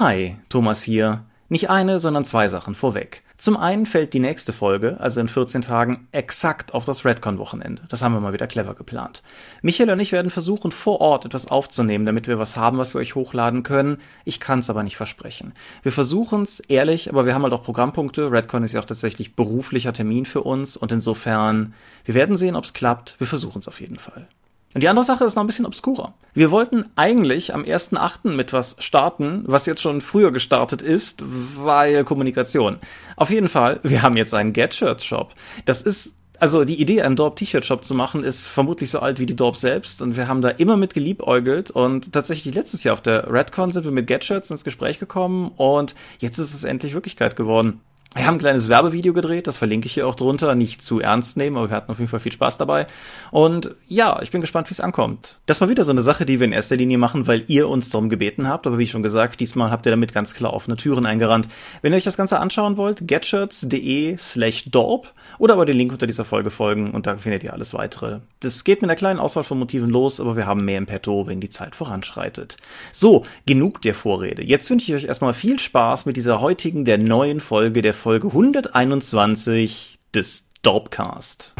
Hi, Thomas hier. Nicht eine, sondern zwei Sachen vorweg. Zum einen fällt die nächste Folge, also in 14 Tagen, exakt auf das Redcon-Wochenende. Das haben wir mal wieder clever geplant. Michael und ich werden versuchen, vor Ort etwas aufzunehmen, damit wir was haben, was wir euch hochladen können. Ich kann es aber nicht versprechen. Wir versuchen es ehrlich, aber wir haben halt auch Programmpunkte. Redcon ist ja auch tatsächlich beruflicher Termin für uns und insofern, wir werden sehen, ob es klappt. Wir versuchen es auf jeden Fall. Und die andere Sache ist noch ein bisschen obskurer. Wir wollten eigentlich am 1.8. mit was starten, was jetzt schon früher gestartet ist, weil Kommunikation. Auf jeden Fall, wir haben jetzt einen Get-Shirts-Shop. Das ist also die Idee, einen Dorp-T-Shirt-Shop zu machen, ist vermutlich so alt wie die Dorp selbst und wir haben da immer mit geliebäugelt und tatsächlich letztes Jahr auf der Redcon sind wir mit Get-Shirts ins Gespräch gekommen und jetzt ist es endlich Wirklichkeit geworden. Wir haben ein kleines Werbevideo gedreht, das verlinke ich hier auch drunter. Nicht zu ernst nehmen, aber wir hatten auf jeden Fall viel Spaß dabei. Und ja, ich bin gespannt, wie es ankommt. Das war wieder so eine Sache, die wir in erster Linie machen, weil ihr uns darum gebeten habt. Aber wie schon gesagt, diesmal habt ihr damit ganz klar offene Türen eingerannt. Wenn ihr euch das Ganze anschauen wollt, getshirts.de slash dorp oder aber den Link unter dieser Folge folgen und da findet ihr alles weitere. Das geht mit einer kleinen Auswahl von Motiven los, aber wir haben mehr im Petto, wenn die Zeit voranschreitet. So, genug der Vorrede. Jetzt wünsche ich euch erstmal viel Spaß mit dieser heutigen, der neuen Folge der Folge 121 des Dorpcast.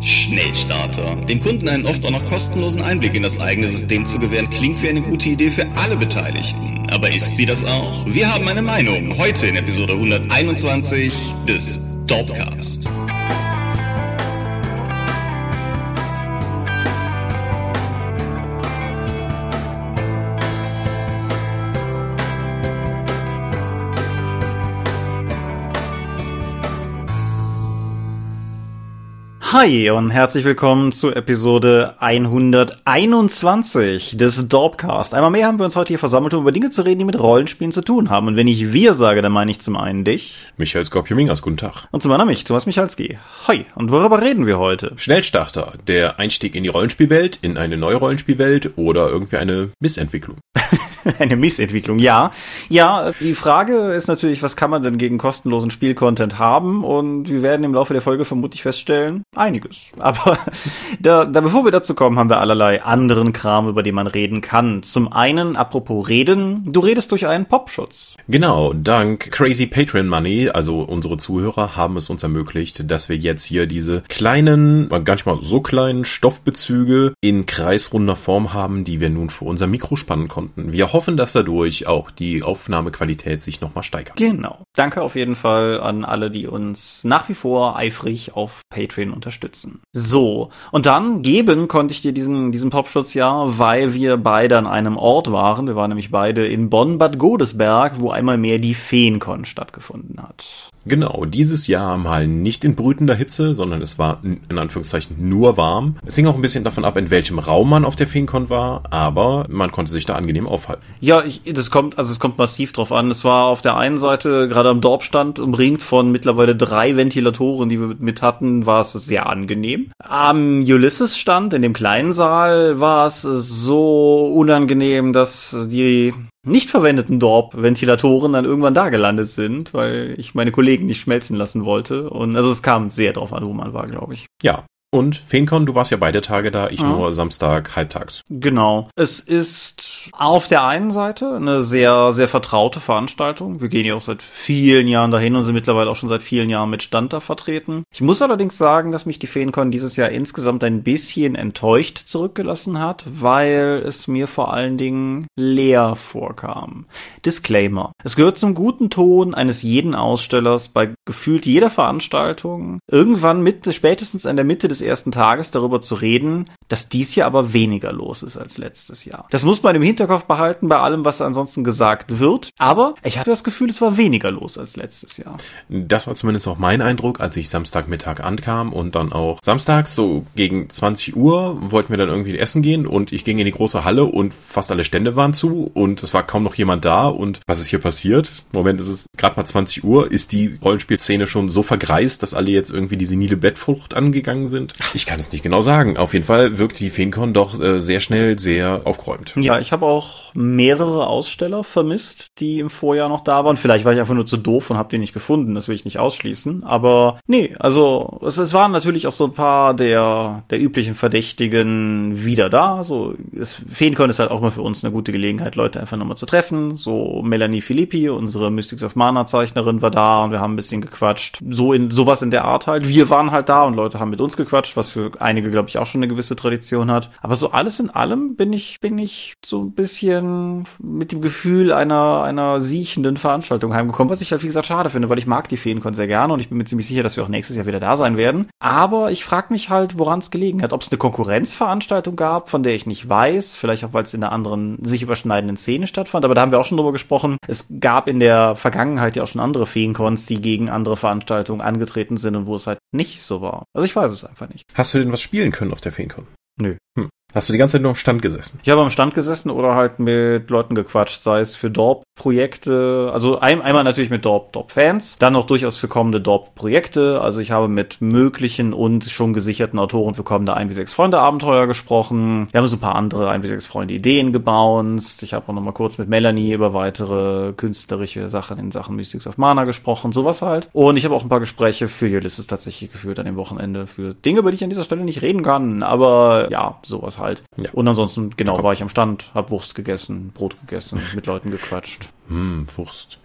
Schnellstarter. Dem Kunden einen oft auch noch kostenlosen Einblick in das eigene System zu gewähren, klingt wie eine gute Idee für alle Beteiligten. Aber ist sie das auch? Wir haben eine Meinung. Heute in Episode 121 des Dorpcast. Hi und herzlich willkommen zu Episode 121 des Dorpcast. Einmal mehr haben wir uns heute hier versammelt, um über Dinge zu reden, die mit Rollenspielen zu tun haben. Und wenn ich wir sage, dann meine ich zum einen dich. Michael Skopje-Mingas, guten Tag. Und zum anderen mich, Thomas Michalski. Hi. Und worüber reden wir heute? Schnellstarter, der Einstieg in die Rollenspielwelt, in eine neue Rollenspielwelt oder irgendwie eine Missentwicklung. eine Missentwicklung, ja. Ja, die Frage ist natürlich, was kann man denn gegen kostenlosen Spielcontent haben? Und wir werden im Laufe der Folge vermutlich feststellen, einiges. Aber da, da, bevor wir dazu kommen, haben wir allerlei anderen Kram, über den man reden kann. Zum einen, apropos reden, du redest durch einen Popschutz. Genau, dank Crazy Patreon Money, also unsere Zuhörer haben es uns ermöglicht, dass wir jetzt hier diese kleinen, gar nicht mal so kleinen Stoffbezüge in kreisrunder Form haben, die wir nun für unser Mikro spannen konnten. Wir hoffen, dass dadurch auch die Aufnahmequalität sich nochmal steigert. Genau. Danke auf jeden Fall an alle, die uns nach wie vor eifrig auf Patreon unterstützen. So. Und dann geben konnte ich dir diesen, diesen Popschutz ja, weil wir beide an einem Ort waren. Wir waren nämlich beide in Bonn-Bad Godesberg, wo einmal mehr die Feencon stattgefunden hat. Genau, dieses Jahr mal nicht in brütender Hitze, sondern es war in Anführungszeichen nur warm. Es hing auch ein bisschen davon ab, in welchem Raum man auf der FeenCon war, aber man konnte sich da angenehm aufhalten. Ja, ich, das kommt, also es kommt massiv drauf an. Es war auf der einen Seite gerade am Dorfstand umringt von mittlerweile drei Ventilatoren, die wir mit hatten, war es sehr angenehm. Am Ulysses Stand in dem kleinen Saal war es so unangenehm, dass die nicht verwendeten Dorp-Ventilatoren dann irgendwann da gelandet sind, weil ich meine Kollegen nicht schmelzen lassen wollte. Und also es kam sehr drauf an, wo man war, glaube ich. Ja, und Feencon, du warst ja beide Tage da, ich ja. nur Samstag halbtags. Genau. Es ist auf der einen Seite eine sehr, sehr vertraute Veranstaltung. Wir gehen ja auch seit vielen Jahren dahin und sind mittlerweile auch schon seit vielen Jahren mit Stand da vertreten. Ich muss allerdings sagen, dass mich die Feencon dieses Jahr insgesamt ein bisschen enttäuscht zurückgelassen hat, weil es mir vor allen Dingen leer vorkam. Disclaimer. Es gehört zum guten Ton eines jeden Ausstellers bei gefühlt jeder Veranstaltung irgendwann mit, spätestens an der Mitte des ersten Tages darüber zu reden, dass dies hier aber weniger los ist als letztes Jahr. Das muss man im Hinterkopf behalten bei allem, was ansonsten gesagt wird. Aber ich hatte das Gefühl, es war weniger los als letztes Jahr. Das war zumindest auch mein Eindruck, als ich Samstagmittag ankam und dann auch samstags so gegen 20 Uhr wollten wir dann irgendwie essen gehen und ich ging in die große Halle und fast alle Stände waren zu und es war kaum noch jemand da und was ist hier passiert? Moment, es ist gerade mal 20 Uhr, ist die Rollenspielszene schon so vergreist, dass alle jetzt irgendwie die senile Bettfrucht angegangen sind? Ich kann es nicht genau sagen. Auf jeden Fall wirkt die FeenCon doch äh, sehr schnell sehr aufgeräumt. Ja, ich habe auch mehrere Aussteller vermisst, die im Vorjahr noch da waren. Vielleicht war ich einfach nur zu doof und habe die nicht gefunden. Das will ich nicht ausschließen. Aber nee, also es, es waren natürlich auch so ein paar der, der üblichen Verdächtigen wieder da. So, es, FeenCon ist halt auch mal für uns eine gute Gelegenheit, Leute einfach nochmal zu treffen. So Melanie Filippi, unsere Mystics of Mana Zeichnerin, war da und wir haben ein bisschen gequatscht. So in sowas in der Art halt. Wir waren halt da und Leute haben mit uns gequatscht, was für einige, glaube ich, auch schon eine gewisse Tradition hat. Aber so alles in allem bin ich, bin ich so ein bisschen mit dem Gefühl einer, einer siechenden Veranstaltung heimgekommen, was ich halt, wie gesagt, schade finde, weil ich mag die Feenkon sehr gerne und ich bin mir ziemlich sicher, dass wir auch nächstes Jahr wieder da sein werden. Aber ich frage mich halt, woran es gelegen hat. Ob es eine Konkurrenzveranstaltung gab, von der ich nicht weiß, vielleicht auch, weil es in einer anderen, sich überschneidenden Szene stattfand. Aber da haben wir auch schon drüber gesprochen. Es gab in der Vergangenheit ja auch schon andere Feenkons, die gegen andere Veranstaltungen angetreten sind und wo es halt nicht so war. Also ich weiß es einfach nicht. Hast du denn was spielen können auf der FeenCon? Nö. Hm. Hast du die ganze Zeit nur am Stand gesessen? Ich habe am Stand gesessen oder halt mit Leuten gequatscht, sei es für Dorp-Projekte, also ein, einmal natürlich mit Dorp-Dorp-Fans, dann auch durchaus für kommende Dorp-Projekte. Also ich habe mit möglichen und schon gesicherten Autoren für kommende 1 bis 6 Freunde Abenteuer gesprochen. Wir haben so ein paar andere 1 bis 6 Freunde Ideen gebounced. Ich habe auch noch mal kurz mit Melanie über weitere künstlerische Sachen in Sachen Mystics of Mana gesprochen, sowas halt. Und ich habe auch ein paar Gespräche für Ulysses tatsächlich geführt an dem Wochenende für Dinge, über die ich an dieser Stelle nicht reden kann, aber ja, sowas halt. Ja. Und ansonsten, genau, war ich am Stand, hab Wurst gegessen, Brot gegessen, mit Leuten gequatscht. Hm, Wurst.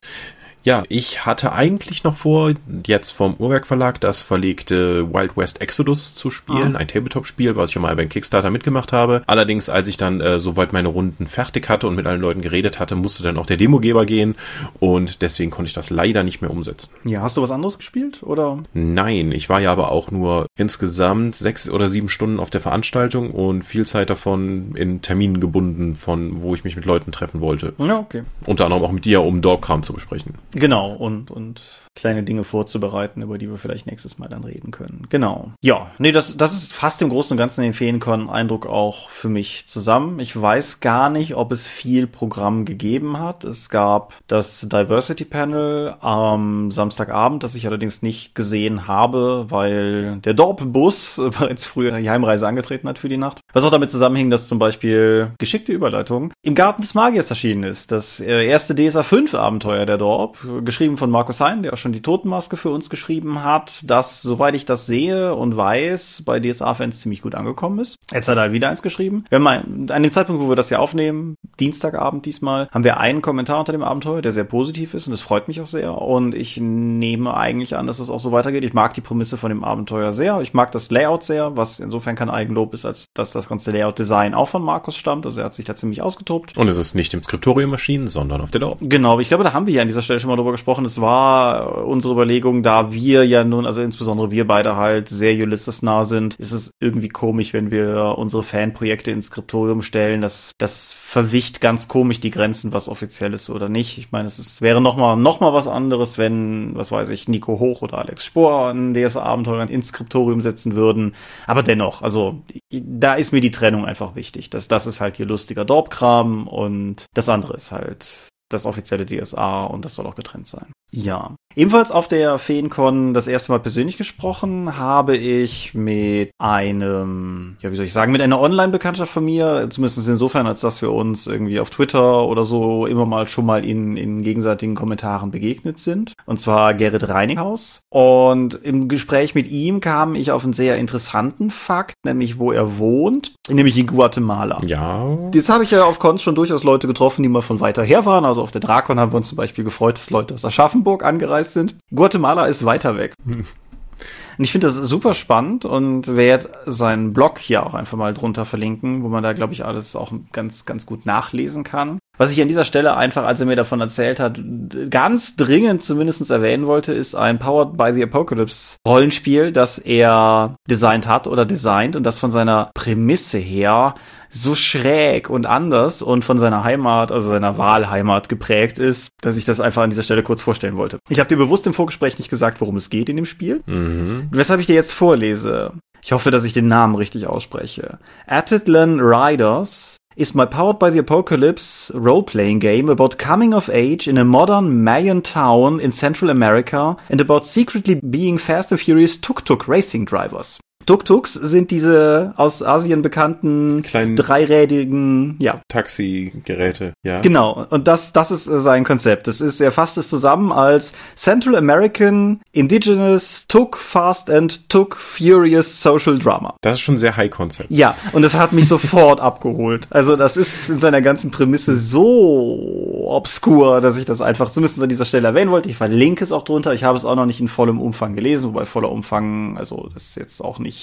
Ja, ich hatte eigentlich noch vor, jetzt vom Uhrwerk Verlag das verlegte Wild West Exodus zu spielen, Ah. ein Tabletop-Spiel, was ich schon mal beim Kickstarter mitgemacht habe. Allerdings, als ich dann äh, soweit meine Runden fertig hatte und mit allen Leuten geredet hatte, musste dann auch der Demogeber gehen und deswegen konnte ich das leider nicht mehr umsetzen. Ja, hast du was anderes gespielt, oder? Nein, ich war ja aber auch nur insgesamt sechs oder sieben Stunden auf der Veranstaltung und viel Zeit davon in Terminen gebunden, von wo ich mich mit Leuten treffen wollte. Ja, okay. Unter anderem auch mit dir, um Dorpkram zu besprechen. Genau, und, und kleine Dinge vorzubereiten, über die wir vielleicht nächstes Mal dann reden können. Genau. Ja, nee, das, das ist fast im Großen und Ganzen den Feencon-Eindruck auch für mich zusammen. Ich weiß gar nicht, ob es viel Programm gegeben hat. Es gab das Diversity Panel am Samstagabend, das ich allerdings nicht gesehen habe, weil der Dorp-Bus bereits früher die Heimreise angetreten hat für die Nacht. Was auch damit zusammenhing, dass zum Beispiel geschickte Überleitung im Garten des Magiers erschienen ist. Das äh, erste DSA 5 Abenteuer der Dorp, geschrieben von Markus Hein, der auch schon die Totenmaske für uns geschrieben hat, das, soweit ich das sehe und weiß, bei DSA-Fans ziemlich gut angekommen ist. Jetzt hat er halt wieder eins geschrieben. Wir haben ein, an dem Zeitpunkt, wo wir das hier aufnehmen, Dienstagabend diesmal, haben wir einen Kommentar unter dem Abenteuer, der sehr positiv ist und das freut mich auch sehr. Und ich nehme eigentlich an, dass es auch so weitergeht. Ich mag die Prämisse von dem Abenteuer sehr. Ich mag das Layout sehr, was insofern kein Eigenlob ist, als dass das ganze Layout-Design auch von Markus stammt. Also er hat sich da ziemlich ausgetobt. Und es ist nicht im Skriptorium erschienen, sondern auf der Dorp. Genau, ich glaube, da haben wir ja an dieser Stelle schon mal drüber gesprochen. Es war unsere Überlegung, da wir ja nun, also insbesondere wir beide halt sehr Ulysses-nah sind, ist es irgendwie komisch, wenn wir unsere Fanprojekte ins Skriptorium stellen. Das, das verwicht ganz komisch die Grenzen, was offiziell ist oder nicht. Ich meine, es ist, wäre noch mal, noch mal was anderes, wenn, was weiß ich, Nico Hoch oder Alex Spohr ein DSA-Abenteuer ins Skriptorium setzen würden. Aber dennoch, also da ist mir die Trennung einfach wichtig. Das, das ist halt hier lustiger Dorpkram und das andere ist halt das offizielle DSA und das soll auch getrennt sein. Ja. Ebenfalls auf der FeenCon das erste Mal persönlich gesprochen habe ich mit einem, ja, wie soll ich sagen, mit einer Online-Bekanntschaft von mir, zumindest insofern, als dass wir uns irgendwie auf Twitter oder so immer mal schon mal in, in gegenseitigen Kommentaren begegnet sind. Und zwar Gerrit Reininghaus. Und im Gespräch mit ihm kam ich auf einen sehr interessanten Fakt, nämlich wo er wohnt, nämlich in Guatemala. Ja. Jetzt habe ich ja auf Cons schon durchaus Leute getroffen, die mal von weiter her waren. Also auf der Drakon haben wir uns zum Beispiel gefreut, dass Leute aus Aschaffenburg angereist sind. Guatemala ist weiter weg. Und ich finde das super spannend und werde seinen Blog hier auch einfach mal drunter verlinken, wo man da, glaube ich, alles auch ganz, ganz gut nachlesen kann. Was ich an dieser Stelle einfach, als er mir davon erzählt hat, ganz dringend zumindest erwähnen wollte, ist ein Powered by the Apocalypse Rollenspiel, das er designt hat oder designt und das von seiner Prämisse her so schräg und anders und von seiner Heimat, also seiner Wahlheimat geprägt ist, dass ich das einfach an dieser Stelle kurz vorstellen wollte. Ich habe dir bewusst im Vorgespräch nicht gesagt, worum es geht in dem Spiel. Mhm. Weshalb ich dir jetzt vorlese. Ich hoffe, dass ich den Namen richtig ausspreche. Atitlan Riders is my Powered by the Apocalypse role-playing game about coming of age in a modern Mayan town in Central America and about secretly being fast and furious tuk-tuk racing drivers. Tuk-Tuks sind diese aus Asien bekannten Kleinen dreirädigen, ja, Taxigeräte, ja. Genau, und das, das ist äh, sein Konzept. Das ist, er fasst es zusammen als Central American Indigenous Tuk Fast and Tuk Furious Social Drama. Das ist schon sehr High Concept. Ja, und das hat mich sofort abgeholt. Also das ist in seiner ganzen Prämisse so obskur, dass ich das einfach zumindest an dieser Stelle erwähnen wollte. Ich verlinke es auch drunter. Ich habe es auch noch nicht in vollem Umfang gelesen, wobei voller Umfang, also das ist jetzt auch nicht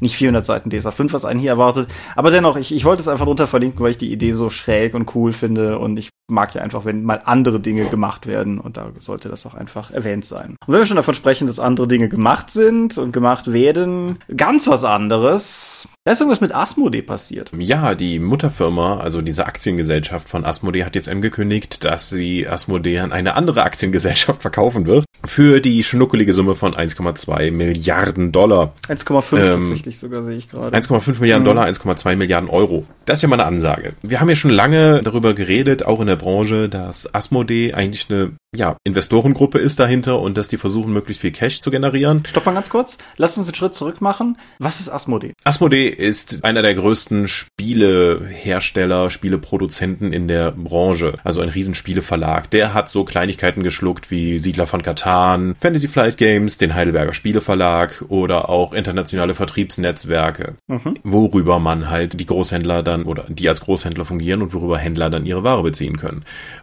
nicht 400 Seiten DSA 5, was einen hier erwartet. Aber dennoch, ich, ich wollte es einfach drunter verlinken, weil ich die Idee so schräg und cool finde und ich mag ja einfach, wenn mal andere Dinge gemacht werden und da sollte das auch einfach erwähnt sein. Und wenn wir schon davon sprechen, dass andere Dinge gemacht sind und gemacht werden, ganz was anderes. Da ist irgendwas mit Asmodee passiert. Ja, die Mutterfirma, also diese Aktiengesellschaft von Asmodee hat jetzt angekündigt, dass sie Asmodee an eine andere Aktiengesellschaft verkaufen wird. Für die schnuckelige Summe von 1,2 Milliarden Dollar. 1,5 ähm, tatsächlich sogar, sehe ich gerade. 1,5 Milliarden mhm. Dollar, 1,2 Milliarden Euro. Das ist ja mal eine Ansage. Wir haben ja schon lange darüber geredet, auch in der Branche, dass Asmodee eigentlich eine ja, Investorengruppe ist dahinter und dass die versuchen, möglichst viel Cash zu generieren. Stopp mal ganz kurz. Lass uns einen Schritt zurück machen. Was ist Asmodee? Asmodee ist einer der größten Spielehersteller, Spieleproduzenten in der Branche. Also ein Riesenspieleverlag. Der hat so Kleinigkeiten geschluckt wie Siedler von Katan, Fantasy Flight Games, den Heidelberger Spieleverlag oder auch internationale Vertriebsnetzwerke, mhm. worüber man halt die Großhändler dann oder die als Großhändler fungieren und worüber Händler dann ihre Ware beziehen können.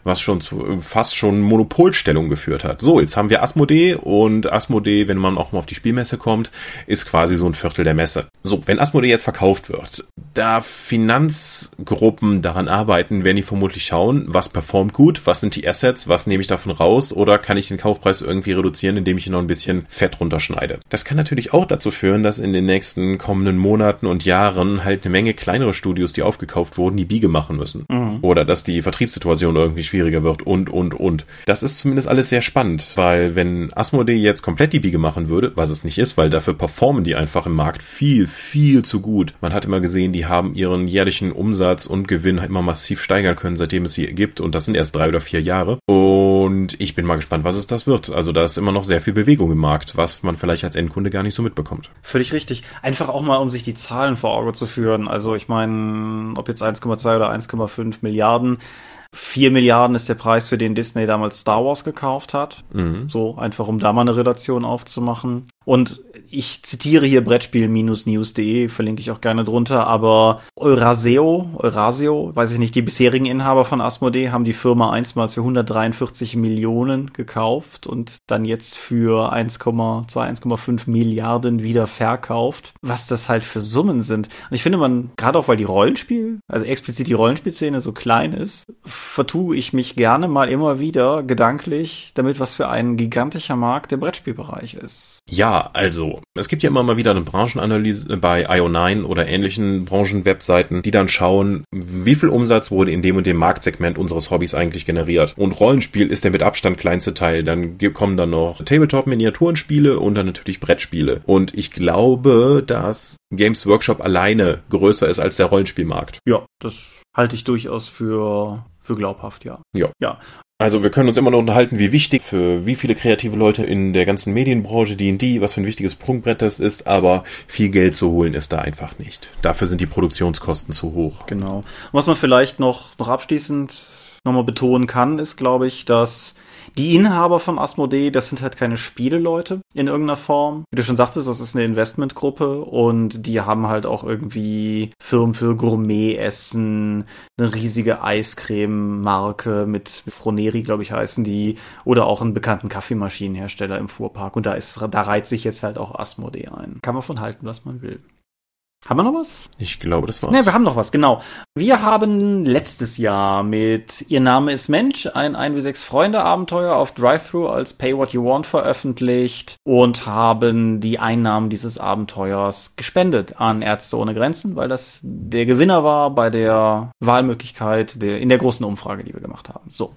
Was schon zu, fast schon Monopolstellung geführt hat. So, jetzt haben wir Asmodee und Asmodee, wenn man auch mal auf die Spielmesse kommt, ist quasi so ein Viertel der Messe. So, wenn Asmodee jetzt verkauft wird, da Finanzgruppen daran arbeiten, werden die vermutlich schauen, was performt gut, was sind die Assets, was nehme ich davon raus oder kann ich den Kaufpreis irgendwie reduzieren, indem ich ihn noch ein bisschen Fett runterschneide. Das kann natürlich auch dazu führen, dass in den nächsten kommenden Monaten und Jahren halt eine Menge kleinere Studios, die aufgekauft wurden, die Biege machen müssen. Mhm. Oder dass die Vertriebssituation irgendwie schwieriger wird und, und, und. Das ist zumindest alles sehr spannend, weil wenn Asmodee jetzt komplett die Biege machen würde, was es nicht ist, weil dafür performen die einfach im Markt viel, viel zu gut. Man hat immer gesehen, die haben ihren jährlichen Umsatz und Gewinn immer massiv steigern können, seitdem es sie gibt. Und das sind erst drei oder vier Jahre. Und ich bin mal gespannt, was es das wird. Also da ist immer noch sehr viel Bewegung im Markt, was man vielleicht als Endkunde gar nicht so mitbekommt. Völlig richtig. Einfach auch mal, um sich die Zahlen vor Auge zu führen. Also ich meine, ob jetzt 1,2 oder 1,5 Milliarden, 4 Milliarden ist der Preis, für den Disney damals Star Wars gekauft hat. Mhm. So, einfach um da mal eine Relation aufzumachen. Und ich zitiere hier Brettspiel-news.de, verlinke ich auch gerne drunter, aber Euraseo, Eurasio, weiß ich nicht, die bisherigen Inhaber von Asmodee haben die Firma einstmals für 143 Millionen gekauft und dann jetzt für 1,2, 1,5 Milliarden wieder verkauft. Was das halt für Summen sind. Und ich finde man, gerade auch weil die Rollenspiel, also explizit die Rollenspielszene so klein ist, vertue ich mich gerne mal immer wieder gedanklich damit, was für ein gigantischer Markt der Brettspielbereich ist. Ja, also es gibt ja immer mal wieder eine Branchenanalyse bei IO9 oder ähnlichen Branchenwebseiten, die dann schauen, wie viel Umsatz wurde in dem und dem Marktsegment unseres Hobbys eigentlich generiert. Und Rollenspiel ist der mit Abstand kleinste Teil. Dann kommen dann noch Tabletop-Miniaturenspiele und dann natürlich Brettspiele. Und ich glaube, dass Games Workshop alleine größer ist als der Rollenspielmarkt. Ja, das halte ich durchaus für für glaubhaft, ja. Ja. Ja. Also wir können uns immer noch unterhalten, wie wichtig für wie viele kreative Leute in der ganzen Medienbranche D&D, was für ein wichtiges Sprungbrett das ist, aber viel Geld zu holen ist da einfach nicht. Dafür sind die Produktionskosten zu hoch. Genau. Was man vielleicht noch, noch abschließend nochmal betonen kann, ist, glaube ich, dass die Inhaber von Asmodee, das sind halt keine Spieleleute in irgendeiner Form. Wie du schon sagtest, das ist eine Investmentgruppe und die haben halt auch irgendwie Firmen für Gourmet-Essen, eine riesige Eiscreme-Marke mit Froneri, glaube ich, heißen die, oder auch einen bekannten Kaffeemaschinenhersteller im Fuhrpark. Und da ist, da reiht sich jetzt halt auch Asmodee ein. Kann man von halten, was man will. Haben wir noch was? Ich glaube, das war's. Ne, wir haben noch was, genau. Wir haben letztes Jahr mit Ihr Name ist Mensch ein 1 wie 6 Freunde Abenteuer auf Drive-Thru als Pay What You Want veröffentlicht und haben die Einnahmen dieses Abenteuers gespendet an Ärzte ohne Grenzen, weil das der Gewinner war bei der Wahlmöglichkeit der, in der großen Umfrage, die wir gemacht haben. So.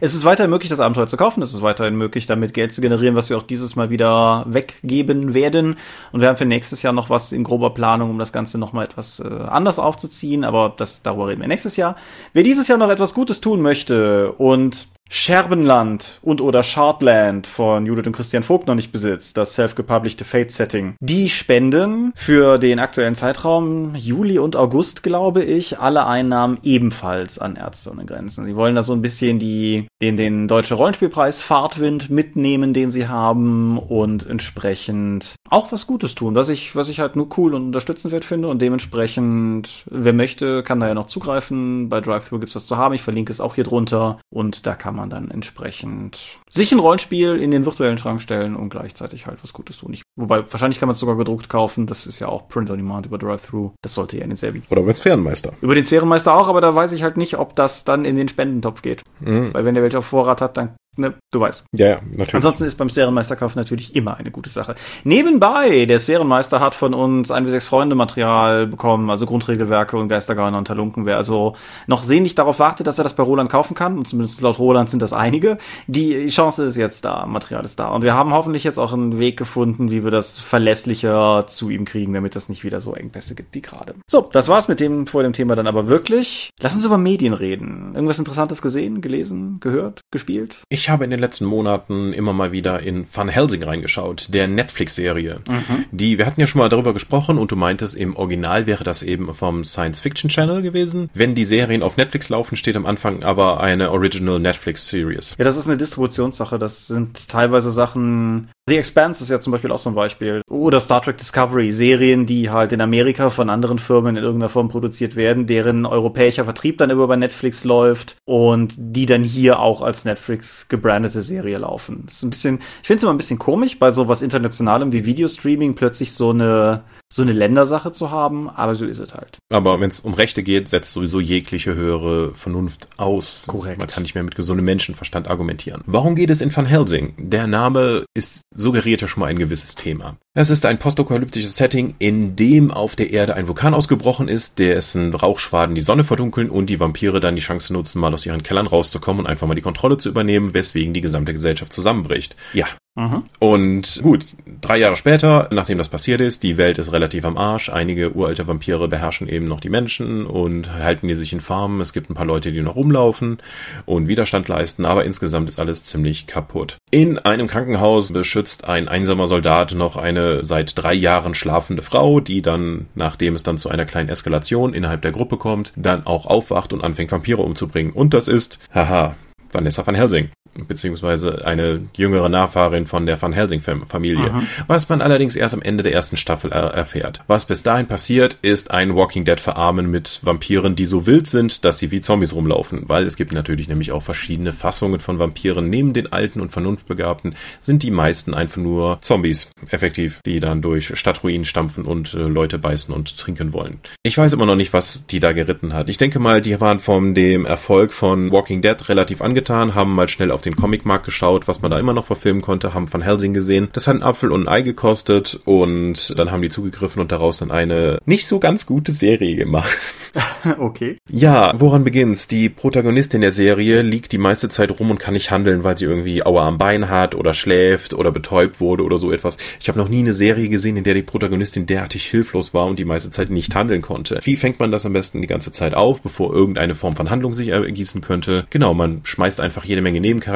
Es ist weiterhin möglich, das Abenteuer zu kaufen. Es ist weiterhin möglich, damit Geld zu generieren, was wir auch dieses Mal wieder weggeben werden. Und wir haben für nächstes Jahr noch was in grober Planung, um das Ganze nochmal etwas äh, anders aufzuziehen. Aber das, darüber reden wir nächstes Jahr. Wer dieses Jahr noch etwas Gutes tun möchte und Scherbenland und oder Shardland von Judith und Christian Vogt noch nicht besitzt, das self-gepublished Fate-Setting. Die spenden für den aktuellen Zeitraum Juli und August, glaube ich, alle Einnahmen ebenfalls an Ärzte ohne Grenzen. Sie wollen da so ein bisschen die, den, den Deutsche Rollenspielpreis Fahrtwind mitnehmen, den sie haben und entsprechend auch was Gutes tun, was ich, was ich halt nur cool und unterstützenswert finde und dementsprechend, wer möchte, kann da ja noch zugreifen. Bei DriveThru gibt's das zu haben. Ich verlinke es auch hier drunter und da kann man dann entsprechend sich ein Rollenspiel in den virtuellen Schrank stellen und gleichzeitig halt was Gutes tun. Ich, wobei, wahrscheinlich kann man es sogar gedruckt kaufen. Das ist ja auch Print on Demand über DriveThru. Das sollte ja in den denselben. Oder über den Sphärenmeister. Über den Sphärenmeister auch, aber da weiß ich halt nicht, ob das dann in den Spendentopf geht. Mhm. Weil wenn der welche auf Vorrat hat, dann Ne, du weißt. Ja, ja, natürlich. Ansonsten ist beim Sphärenmeisterkauf natürlich immer eine gute Sache. Nebenbei, der Sphärenmeister hat von uns ein bis sechs Freunde Material bekommen, also Grundregelwerke und Geistergauner und Talunken. Wer also noch sehnlich darauf wartet, dass er das bei Roland kaufen kann, und zumindest laut Roland sind das einige, die Chance ist jetzt da, Material ist da. Und wir haben hoffentlich jetzt auch einen Weg gefunden, wie wir das verlässlicher zu ihm kriegen, damit das nicht wieder so Engpässe gibt wie gerade. So, das war's mit dem vor dem Thema dann aber wirklich. Lass uns über Medien reden. Irgendwas Interessantes gesehen, gelesen, gehört, gespielt? Ich ich habe in den letzten Monaten immer mal wieder in Van Helsing reingeschaut, der Netflix-Serie. Mhm. Die, wir hatten ja schon mal darüber gesprochen und du meintest, im Original wäre das eben vom Science Fiction Channel gewesen. Wenn die Serien auf Netflix laufen, steht am Anfang aber eine Original Netflix Series. Ja, das ist eine Distributionssache. Das sind teilweise Sachen, The Expanse ist ja zum Beispiel auch so ein Beispiel. Oder Star Trek Discovery, Serien, die halt in Amerika von anderen Firmen in irgendeiner Form produziert werden, deren europäischer Vertrieb dann immer bei Netflix läuft und die dann hier auch als Netflix gebrandete Serie laufen. Das ist ein bisschen, ich finde es immer ein bisschen komisch, bei so was Internationalem wie Videostreaming plötzlich so eine so eine Ländersache zu haben, aber so ist es halt. Aber wenn es um Rechte geht, setzt sowieso jegliche höhere Vernunft aus. Korrekt. Man kann nicht mehr mit gesundem Menschenverstand argumentieren. Warum geht es in Van Helsing? Der Name ist suggeriert ja schon mal ein gewisses Thema. Es ist ein postapokalyptisches Setting, in dem auf der Erde ein Vulkan ausgebrochen ist, dessen Rauchschwaden die Sonne verdunkeln und die Vampire dann die Chance nutzen, mal aus ihren Kellern rauszukommen und einfach mal die Kontrolle zu übernehmen, weswegen die gesamte Gesellschaft zusammenbricht. Ja, Mhm. Und gut, drei Jahre später, nachdem das passiert ist, die Welt ist relativ am Arsch. Einige uralte Vampire beherrschen eben noch die Menschen und halten die sich in Farmen. Es gibt ein paar Leute, die noch rumlaufen und Widerstand leisten, aber insgesamt ist alles ziemlich kaputt. In einem Krankenhaus beschützt ein einsamer Soldat noch eine seit drei Jahren schlafende Frau, die dann, nachdem es dann zu einer kleinen Eskalation innerhalb der Gruppe kommt, dann auch aufwacht und anfängt Vampire umzubringen. Und das ist, haha, Vanessa van Helsing beziehungsweise eine jüngere Nachfahrin von der Van Helsing-Familie, was man allerdings erst am Ende der ersten Staffel er erfährt. Was bis dahin passiert, ist ein Walking Dead Verarmen mit Vampiren, die so wild sind, dass sie wie Zombies rumlaufen, weil es gibt natürlich nämlich auch verschiedene Fassungen von Vampiren. Neben den alten und vernunftbegabten sind die meisten einfach nur Zombies, effektiv, die dann durch Stadtruinen stampfen und äh, Leute beißen und trinken wollen. Ich weiß immer noch nicht, was die da geritten hat. Ich denke mal, die waren von dem Erfolg von Walking Dead relativ angetan, haben mal schnell auf den Comicmarkt geschaut, was man da immer noch verfilmen konnte, haben Van Helsing gesehen. Das hat einen Apfel und ein Ei gekostet und dann haben die zugegriffen und daraus dann eine nicht so ganz gute Serie gemacht. okay. Ja, woran beginnt's? Die Protagonistin der Serie liegt die meiste Zeit rum und kann nicht handeln, weil sie irgendwie Aua am Bein hat oder schläft oder betäubt wurde oder so etwas. Ich habe noch nie eine Serie gesehen, in der die Protagonistin derartig hilflos war und die meiste Zeit nicht handeln konnte. Wie fängt man das am besten die ganze Zeit auf, bevor irgendeine Form von Handlung sich ergießen könnte? Genau, man schmeißt einfach jede Menge Nebencharaktere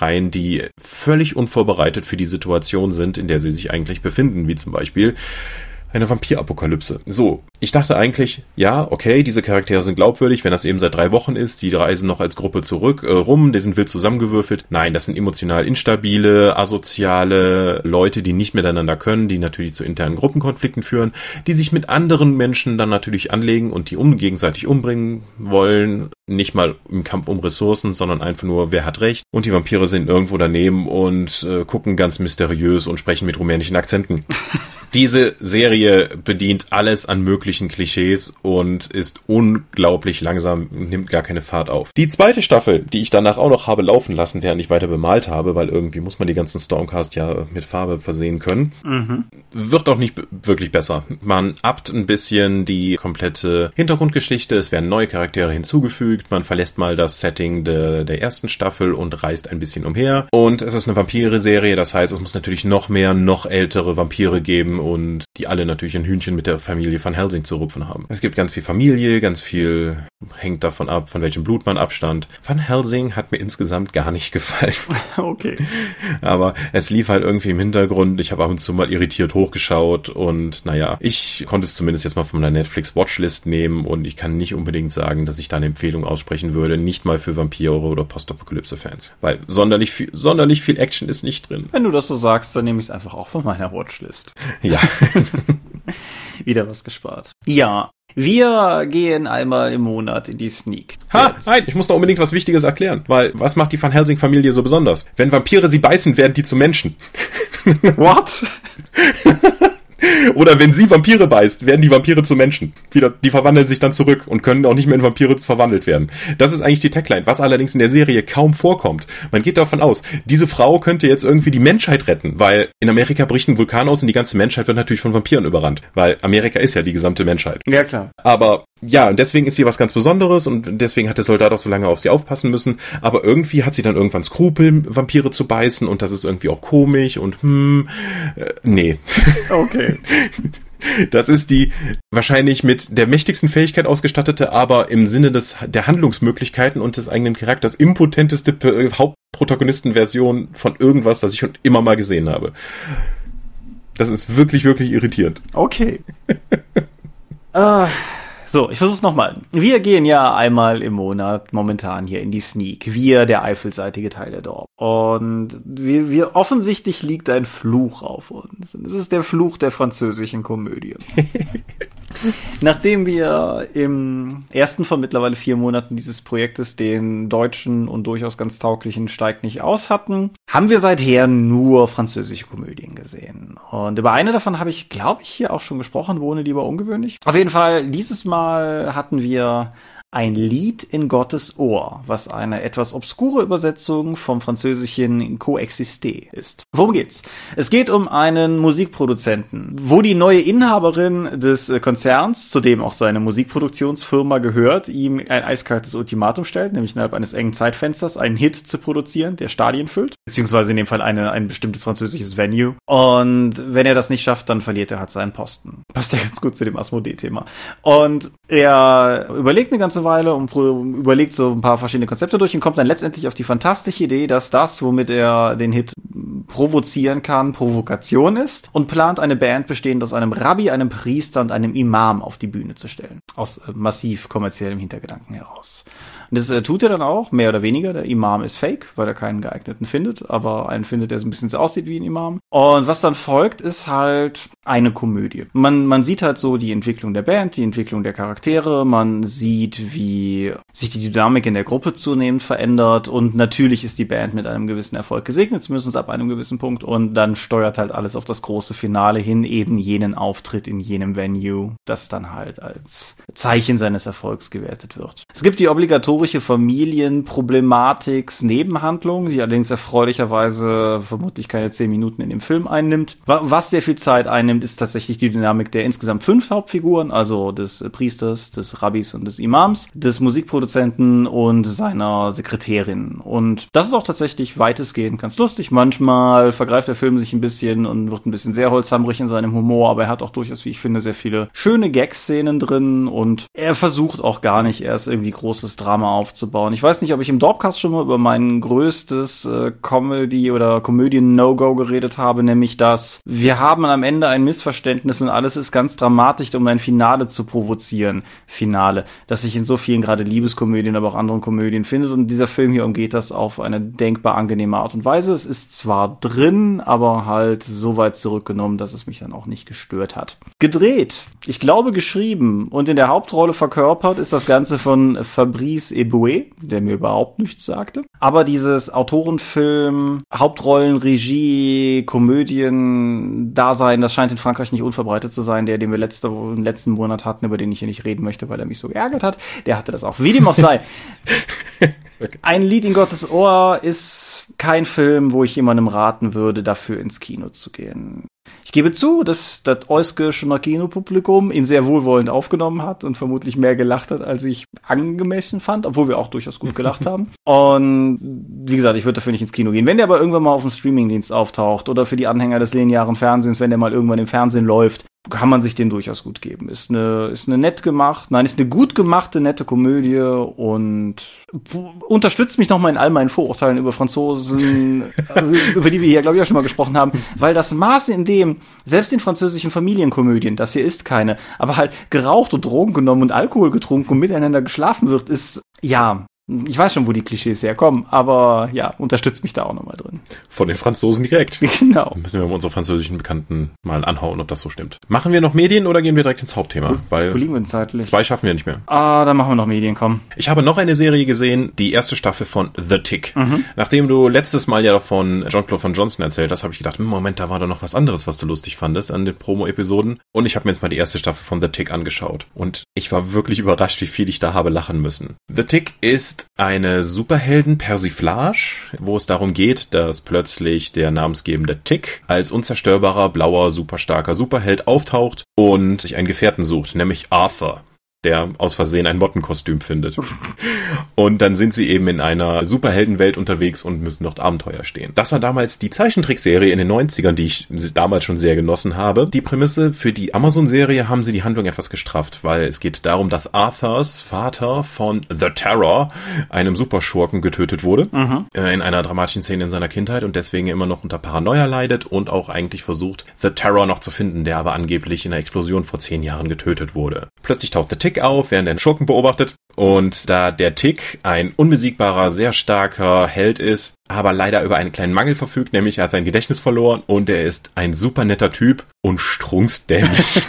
rein, die völlig unvorbereitet für die Situation sind, in der sie sich eigentlich befinden, wie zum Beispiel eine Vampirapokalypse. So, ich dachte eigentlich, ja, okay, diese Charaktere sind glaubwürdig, wenn das eben seit drei Wochen ist, die reisen noch als Gruppe zurück äh, rum, die sind wild zusammengewürfelt. Nein, das sind emotional instabile, asoziale Leute, die nicht miteinander können, die natürlich zu internen Gruppenkonflikten führen, die sich mit anderen Menschen dann natürlich anlegen und die um gegenseitig umbringen wollen, nicht mal im Kampf um Ressourcen, sondern einfach nur, wer hat recht. Und die Vampire sind irgendwo daneben und äh, gucken ganz mysteriös und sprechen mit rumänischen Akzenten. Diese Serie bedient alles an möglichen Klischees und ist unglaublich langsam, nimmt gar keine Fahrt auf. Die zweite Staffel, die ich danach auch noch habe laufen lassen, während ich weiter bemalt habe, weil irgendwie muss man die ganzen Stormcast ja mit Farbe versehen können, mhm. wird auch nicht wirklich besser. Man abt ein bisschen die komplette Hintergrundgeschichte, es werden neue Charaktere hinzugefügt, man verlässt mal das Setting de, der ersten Staffel und reist ein bisschen umher. Und es ist eine Vampire-Serie, das heißt, es muss natürlich noch mehr, noch ältere Vampire geben und die alle natürlich ein Hühnchen mit der Familie Van Helsing zu rupfen haben. Es gibt ganz viel Familie, ganz viel hängt davon ab, von welchem Blut man abstand. Van Helsing hat mir insgesamt gar nicht gefallen. Okay. Aber es lief halt irgendwie im Hintergrund. Ich habe ab und zu mal irritiert hochgeschaut und naja, ich konnte es zumindest jetzt mal von meiner Netflix Watchlist nehmen und ich kann nicht unbedingt sagen, dass ich da eine Empfehlung aussprechen würde, nicht mal für Vampire oder Postapokalypse-Fans. Weil sonderlich viel, sonderlich viel Action ist nicht drin. Wenn du das so sagst, dann nehme ich es einfach auch von meiner Watchlist. Ja. Wieder was gespart. Ja, wir gehen einmal im Monat in die Sneak. Ha, nein, ich muss noch unbedingt was Wichtiges erklären, weil was macht die Van Helsing Familie so besonders? Wenn Vampire sie beißen, werden die zu Menschen. What? Oder wenn sie Vampire beißt, werden die Vampire zu Menschen. Wieder, die verwandeln sich dann zurück und können auch nicht mehr in Vampire verwandelt werden. Das ist eigentlich die Tagline, was allerdings in der Serie kaum vorkommt. Man geht davon aus, diese Frau könnte jetzt irgendwie die Menschheit retten, weil in Amerika bricht ein Vulkan aus und die ganze Menschheit wird natürlich von Vampiren überrannt, weil Amerika ist ja die gesamte Menschheit. Ja, klar. Aber ja, und deswegen ist sie was ganz Besonderes und deswegen hat der Soldat auch so lange auf sie aufpassen müssen. Aber irgendwie hat sie dann irgendwann Skrupel, Vampire zu beißen und das ist irgendwie auch komisch und hm, äh, nee. Okay. Das ist die wahrscheinlich mit der mächtigsten Fähigkeit ausgestattete, aber im Sinne des der Handlungsmöglichkeiten und des eigenen Charakters impotenteste P- Hauptprotagonistenversion von irgendwas, das ich schon immer mal gesehen habe. Das ist wirklich, wirklich irritierend. Okay. äh, so, ich versuch's nochmal. Wir gehen ja einmal im Monat momentan hier in die Sneak. Wir, der eifelseitige Teil der Dorf. Und wir, wir offensichtlich liegt ein Fluch auf uns. Und es ist der Fluch der französischen Komödie. Nachdem wir im ersten von mittlerweile vier Monaten dieses Projektes den deutschen und durchaus ganz tauglichen Steig nicht aus hatten, haben wir seither nur französische Komödien gesehen. Und über eine davon habe ich, glaube ich, hier auch schon gesprochen, wohne lieber ungewöhnlich. Auf jeden Fall, dieses Mal hatten wir ein Lied in Gottes Ohr, was eine etwas obskure Übersetzung vom französischen Coexisté ist. Worum geht's? Es geht um einen Musikproduzenten, wo die neue Inhaberin des äh, Konzerns, zu dem auch seine Musikproduktionsfirma gehört, ihm ein eiskaltes Ultimatum stellt, nämlich innerhalb eines engen Zeitfensters einen Hit zu produzieren, der Stadien füllt, beziehungsweise in dem Fall eine, ein bestimmtes französisches Venue. Und wenn er das nicht schafft, dann verliert er halt seinen Posten. Passt ja ganz gut zu dem Asmodee-Thema. Und er überlegt eine ganze Weile und überlegt so ein paar verschiedene Konzepte durch und kommt dann letztendlich auf die fantastische Idee, dass das, womit er den Hit provozieren kann, Provokation ist und plant eine Band bestehend aus einem Rabbi, einem Priester und einem Imam auf die Bühne zu stellen. Aus äh, massiv kommerziellem Hintergedanken heraus. Und das äh, tut er dann auch, mehr oder weniger. Der Imam ist fake, weil er keinen geeigneten findet, aber einen findet, der so ein bisschen so aussieht wie ein Imam. Und was dann folgt, ist halt eine Komödie. Man, man sieht halt so die Entwicklung der Band, die Entwicklung der Charaktere, man sieht, wie sich die Dynamik in der Gruppe zunehmend verändert und natürlich ist die Band mit einem gewissen Erfolg gesegnet, zumindest ab einem gewissen Punkt und dann steuert halt alles auf das große Finale hin, eben jenen Auftritt in jenem Venue, das dann halt als Zeichen seines Erfolgs gewertet wird. Es gibt die obligatorische Familienproblematik Nebenhandlung, die allerdings erfreulicherweise vermutlich keine zehn Minuten in dem Film einnimmt. Wa- Was sehr viel Zeit einnimmt, ist tatsächlich die Dynamik der insgesamt fünf Hauptfiguren, also des äh, Priesters, des Rabbis und des Imams, des Musikproduzenten und seiner Sekretärin. Und das ist auch tatsächlich weitestgehend ganz lustig. Manchmal vergreift der Film sich ein bisschen und wird ein bisschen sehr holzhammerig in seinem Humor, aber er hat auch durchaus, wie ich finde, sehr viele schöne Gag-Szenen drin und er versucht auch gar nicht erst irgendwie großes Drama aufzubauen. Ich weiß nicht, ob ich im Dorpcast schon mal über mein größtes äh, Comedy- oder Komödien-No-Go geredet habe, nämlich dass wir haben am Ende ein Missverständnis und alles ist ganz dramatisch, um ein Finale zu provozieren. Finale, das sich in so vielen gerade Liebeskomödien, aber auch anderen Komödien findet und dieser Film hier umgeht das auf eine denkbar angenehme Art und Weise. Es ist zwar drin, aber halt so weit zurückgenommen, dass es mich dann auch nicht gestört hat. Gedreht, ich glaube geschrieben und in der Hauptrolle verkörpert ist das Ganze von Fabrice Eboué, der mir überhaupt nichts sagte. Aber dieses Autorenfilm, Hauptrollen, Regie, Komödien, Dasein, das scheint in Frankreich nicht unverbreitet zu sein. Der, den wir letzte, im letzten Monat hatten, über den ich hier nicht reden möchte, weil er mich so geärgert hat, der hatte das auch. Wie dem auch sei. Ein Lied in Gottes Ohr ist kein Film, wo ich jemandem raten würde, dafür ins Kino zu gehen. Ich gebe zu, dass das Euskirchener Kinopublikum ihn sehr wohlwollend aufgenommen hat und vermutlich mehr gelacht hat, als ich angemessen fand, obwohl wir auch durchaus gut gelacht haben. Und wie gesagt, ich würde dafür nicht ins Kino gehen. Wenn der aber irgendwann mal auf dem Streamingdienst auftaucht oder für die Anhänger des linearen Fernsehens, wenn der mal irgendwann im Fernsehen läuft, kann man sich den durchaus gut geben. Ist eine, ist eine nett gemacht, nein, ist eine gut gemachte, nette Komödie und unterstützt mich nochmal in all meinen Vorurteilen über Franzosen, über die wir hier, glaube ich, auch schon mal gesprochen haben, weil das Maß, in dem selbst in französischen Familienkomödien, das hier ist keine, aber halt geraucht und Drogen genommen und Alkohol getrunken und miteinander geschlafen wird, ist, ja, ich weiß schon, wo die Klischees herkommen, aber ja, unterstützt mich da auch nochmal drin. Von den Franzosen direkt. Genau. Dann müssen wir unsere französischen Bekannten mal anhauen, ob das so stimmt. Machen wir noch Medien oder gehen wir direkt ins Hauptthema? Weil wo liegen wir zeitlich? Zwei schaffen wir nicht mehr. Ah, dann machen wir noch Medien, komm. Ich habe noch eine Serie gesehen, die erste Staffel von The Tick. Mhm. Nachdem du letztes Mal ja davon Jean-Claude Van Johnson erzählt hast, habe ich gedacht, hm, Moment, da war doch noch was anderes, was du lustig fandest an den Promo-Episoden. Und ich habe mir jetzt mal die erste Staffel von The Tick angeschaut. Und ich war wirklich überrascht, wie viel ich da habe lachen müssen. The Tick ist eine Superhelden-Persiflage, wo es darum geht, dass plötzlich der namensgebende Tick als unzerstörbarer, blauer, superstarker Superheld auftaucht und sich einen Gefährten sucht, nämlich Arthur der aus Versehen ein Mottenkostüm findet. Und dann sind sie eben in einer Superheldenwelt unterwegs und müssen dort Abenteuer stehen. Das war damals die Zeichentrickserie in den 90ern, die ich damals schon sehr genossen habe. Die Prämisse für die Amazon-Serie haben sie die Handlung etwas gestrafft, weil es geht darum, dass Arthurs Vater von The Terror, einem Superschurken, getötet wurde. Mhm. In einer dramatischen Szene in seiner Kindheit und deswegen immer noch unter Paranoia leidet und auch eigentlich versucht, The Terror noch zu finden, der aber angeblich in einer Explosion vor zehn Jahren getötet wurde. Plötzlich taucht The Tick Tick auf, während er einen Schurken beobachtet. Und da der Tick ein unbesiegbarer, sehr starker Held ist, aber leider über einen kleinen Mangel verfügt, nämlich er hat sein Gedächtnis verloren und er ist ein super netter Typ und strunksdämlich.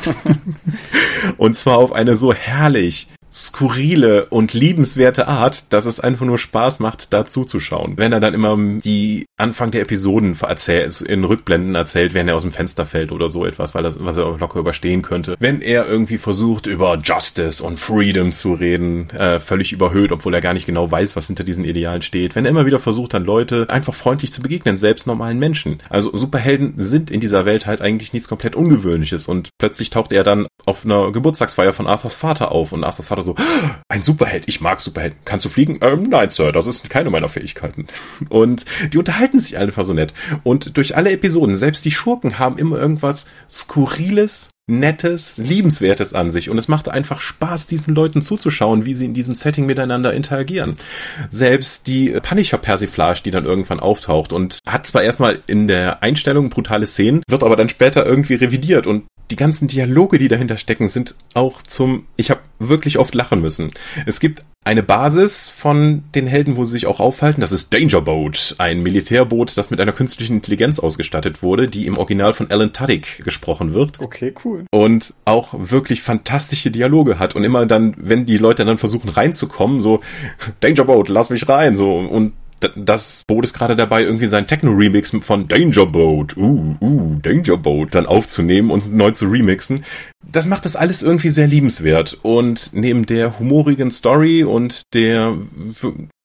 und zwar auf eine so herrlich skurrile und liebenswerte Art, dass es einfach nur Spaß macht, da zuzuschauen. Wenn er dann immer die Anfang der Episoden erzählt, in Rückblenden erzählt, wenn er aus dem Fenster fällt oder so etwas, weil das, was er locker überstehen könnte. Wenn er irgendwie versucht, über Justice und Freedom zu reden, äh, völlig überhöht, obwohl er gar nicht genau weiß, was hinter diesen Idealen steht. Wenn er immer wieder versucht, dann Leute einfach freundlich zu begegnen, selbst normalen Menschen. Also Superhelden sind in dieser Welt halt eigentlich nichts komplett Ungewöhnliches und plötzlich taucht er dann auf einer Geburtstagsfeier von Arthurs Vater auf und Arthurs Vater Vater so, ein Superheld, ich mag Superhelden. Kannst du fliegen? Ähm, nein, Sir, das ist keine meiner Fähigkeiten. Und die unterhalten sich einfach so nett. Und durch alle Episoden, selbst die Schurken haben immer irgendwas Skurriles, Nettes, Liebenswertes an sich. Und es macht einfach Spaß, diesen Leuten zuzuschauen, wie sie in diesem Setting miteinander interagieren. Selbst die Punisher-Persiflage, die dann irgendwann auftaucht und hat zwar erstmal in der Einstellung brutale Szenen, wird aber dann später irgendwie revidiert und die ganzen Dialoge, die dahinter stecken, sind auch zum, ich habe wirklich oft lachen müssen. Es gibt eine Basis von den Helden, wo sie sich auch aufhalten. Das ist Danger Boat, ein Militärboot, das mit einer künstlichen Intelligenz ausgestattet wurde, die im Original von Alan Tudyk gesprochen wird. Okay, cool. Und auch wirklich fantastische Dialoge hat. Und immer dann, wenn die Leute dann versuchen reinzukommen, so Danger Boat, lass mich rein, so und das Boot ist gerade dabei, irgendwie sein Techno-Remix von Danger Boat, uh, uh, Danger Boat dann aufzunehmen und neu zu remixen. Das macht das alles irgendwie sehr liebenswert. Und neben der humorigen Story und der,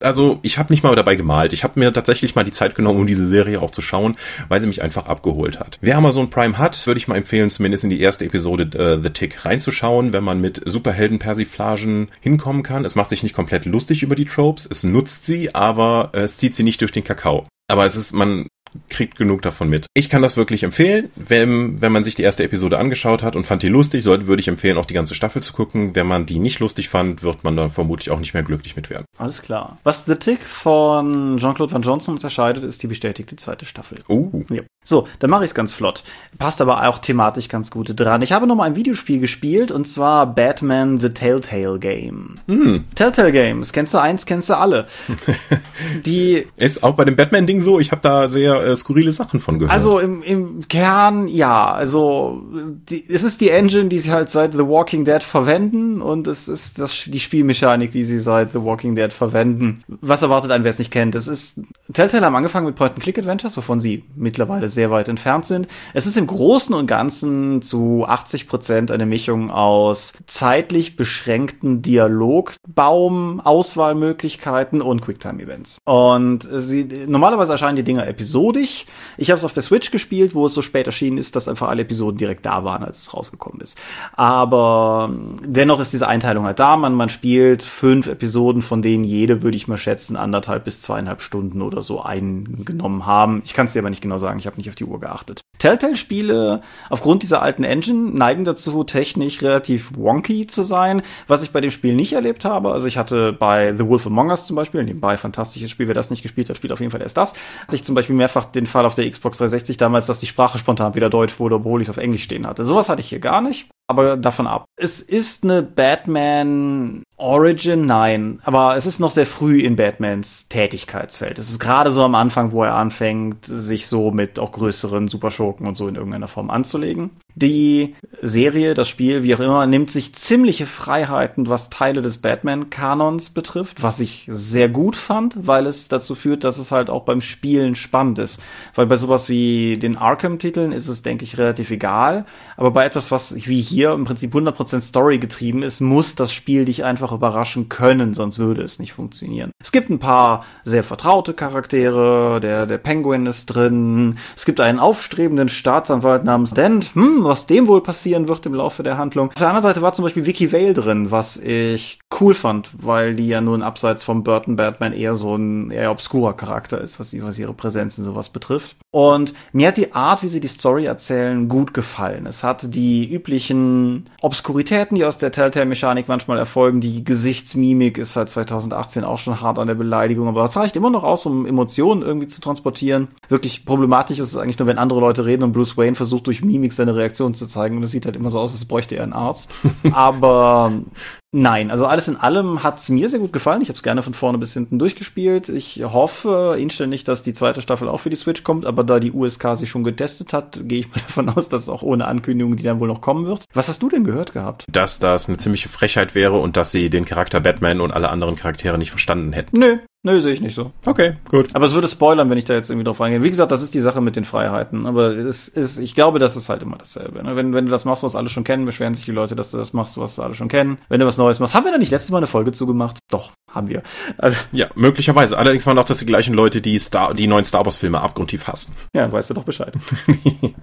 also ich habe nicht mal dabei gemalt. Ich habe mir tatsächlich mal die Zeit genommen, um diese Serie auch zu schauen, weil sie mich einfach abgeholt hat. Wer Amazon Prime hat, würde ich mal empfehlen, zumindest in die erste Episode äh, The Tick reinzuschauen, wenn man mit Superhelden-Persiflagen hinkommen kann. Es macht sich nicht komplett lustig über die Tropes, es nutzt sie, aber äh, es zieht sie nicht durch den Kakao. Aber es ist, man kriegt genug davon mit. Ich kann das wirklich empfehlen, wenn, wenn man sich die erste Episode angeschaut hat und fand die lustig, sollte, würde ich empfehlen, auch die ganze Staffel zu gucken. Wenn man die nicht lustig fand, wird man da vermutlich auch nicht mehr glücklich mit werden. Alles klar. Was The Tick von Jean-Claude Van Johnson unterscheidet, ist die bestätigte zweite Staffel. Oh. Ja. So, dann mache ich es ganz flott. Passt aber auch thematisch ganz gut dran. Ich habe noch mal ein Videospiel gespielt und zwar Batman The Telltale Game. Hm. Telltale Games, kennst du eins, kennst du alle. die ist auch bei dem Batman-Ding so. Ich habe da sehr äh, skurrile Sachen von gehört. Also im, im Kern ja. Also die, es ist die Engine, die sie halt seit The Walking Dead verwenden und es ist das, die Spielmechanik, die sie seit The Walking Dead verwenden. Was erwartet einen, wer es nicht kennt? Es ist Telltale haben angefangen mit Point-and-Click-Adventures, wovon sie mittlerweile sehr weit entfernt sind. Es ist im Großen und Ganzen zu 80 Prozent eine Mischung aus zeitlich beschränkten Dialogbaum, Auswahlmöglichkeiten und Quicktime-Events. Und sie, normalerweise erscheinen die Dinger episodisch. Ich habe es auf der Switch gespielt, wo es so spät erschienen ist, dass einfach alle Episoden direkt da waren, als es rausgekommen ist. Aber dennoch ist diese Einteilung halt da. Man, man spielt fünf Episoden, von denen jede, würde ich mal schätzen, anderthalb bis zweieinhalb Stunden oder so eingenommen haben. Ich kann es dir aber nicht genau sagen, ich habe nicht auf die Uhr geachtet. Telltale-Spiele aufgrund dieser alten Engine neigen dazu, technisch relativ wonky zu sein, was ich bei dem Spiel nicht erlebt habe. Also ich hatte bei The Wolf Among Us zum Beispiel, nebenbei fantastisches Spiel, wer das nicht gespielt hat, spielt auf jeden Fall erst das. Hatte ich zum Beispiel mehrfach den Fall auf der Xbox 360 damals, dass die Sprache spontan wieder deutsch wurde, obwohl ich es auf Englisch stehen hatte. Sowas hatte ich hier gar nicht aber davon ab. Es ist eine Batman Origin, nein, aber es ist noch sehr früh in Batmans Tätigkeitsfeld. Es ist gerade so am Anfang, wo er anfängt, sich so mit auch größeren Superschurken und so in irgendeiner Form anzulegen. Die Serie, das Spiel, wie auch immer, nimmt sich ziemliche Freiheiten, was Teile des Batman-Kanons betrifft, was ich sehr gut fand, weil es dazu führt, dass es halt auch beim Spielen spannend ist. Weil bei sowas wie den Arkham-Titeln ist es, denke ich, relativ egal. Aber bei etwas, was wie hier im Prinzip 100% Story getrieben ist, muss das Spiel dich einfach überraschen können, sonst würde es nicht funktionieren. Es gibt ein paar sehr vertraute Charaktere, der, der Penguin ist drin, es gibt einen aufstrebenden Staatsanwalt namens Dent, hm, was dem wohl passieren wird im Laufe der Handlung. Auf der anderen Seite war zum Beispiel Vicky Vale drin, was ich cool fand, weil die ja nun abseits vom Burton Batman eher so ein eher obskurer Charakter ist, was, was ihre Präsenz in sowas betrifft. Und mir hat die Art, wie sie die Story erzählen, gut gefallen. Es hat die üblichen Obskuritäten, die aus der Telltale-Mechanik manchmal erfolgen. Die Gesichtsmimik ist halt 2018 auch schon hart an der Beleidigung, aber es reicht immer noch aus, um Emotionen irgendwie zu transportieren. Wirklich problematisch ist es eigentlich nur, wenn andere Leute reden und Bruce Wayne versucht durch Mimik seine Reaktion zu zeigen und es sieht halt immer so aus, als bräuchte er einen Arzt. aber Nein, also alles in allem hat's mir sehr gut gefallen. Ich habe es gerne von vorne bis hinten durchgespielt. Ich hoffe inständig, dass die zweite Staffel auch für die Switch kommt, aber da die USK sie schon getestet hat, gehe ich mal davon aus, dass es auch ohne Ankündigung, die dann wohl noch kommen wird. Was hast du denn gehört gehabt? Dass das eine ziemliche Frechheit wäre und dass sie den Charakter Batman und alle anderen Charaktere nicht verstanden hätten. Nö, Nö, sehe ich nicht so. Okay, gut. Aber es würde spoilern, wenn ich da jetzt irgendwie drauf eingehe. Wie gesagt, das ist die Sache mit den Freiheiten. Aber es ist, ich glaube, das ist halt immer dasselbe. Ne? Wenn, wenn du das machst, was alle schon kennen, beschweren sich die Leute, dass du das machst, was alle schon kennen. Wenn du was Neues machst, haben wir da nicht letztes Mal eine Folge zugemacht? Doch, haben wir. Also, ja, möglicherweise. Allerdings waren auch das die gleichen Leute, die Star, die neuen Star Wars Filme abgrundtief hassen. Ja, weißt du doch Bescheid.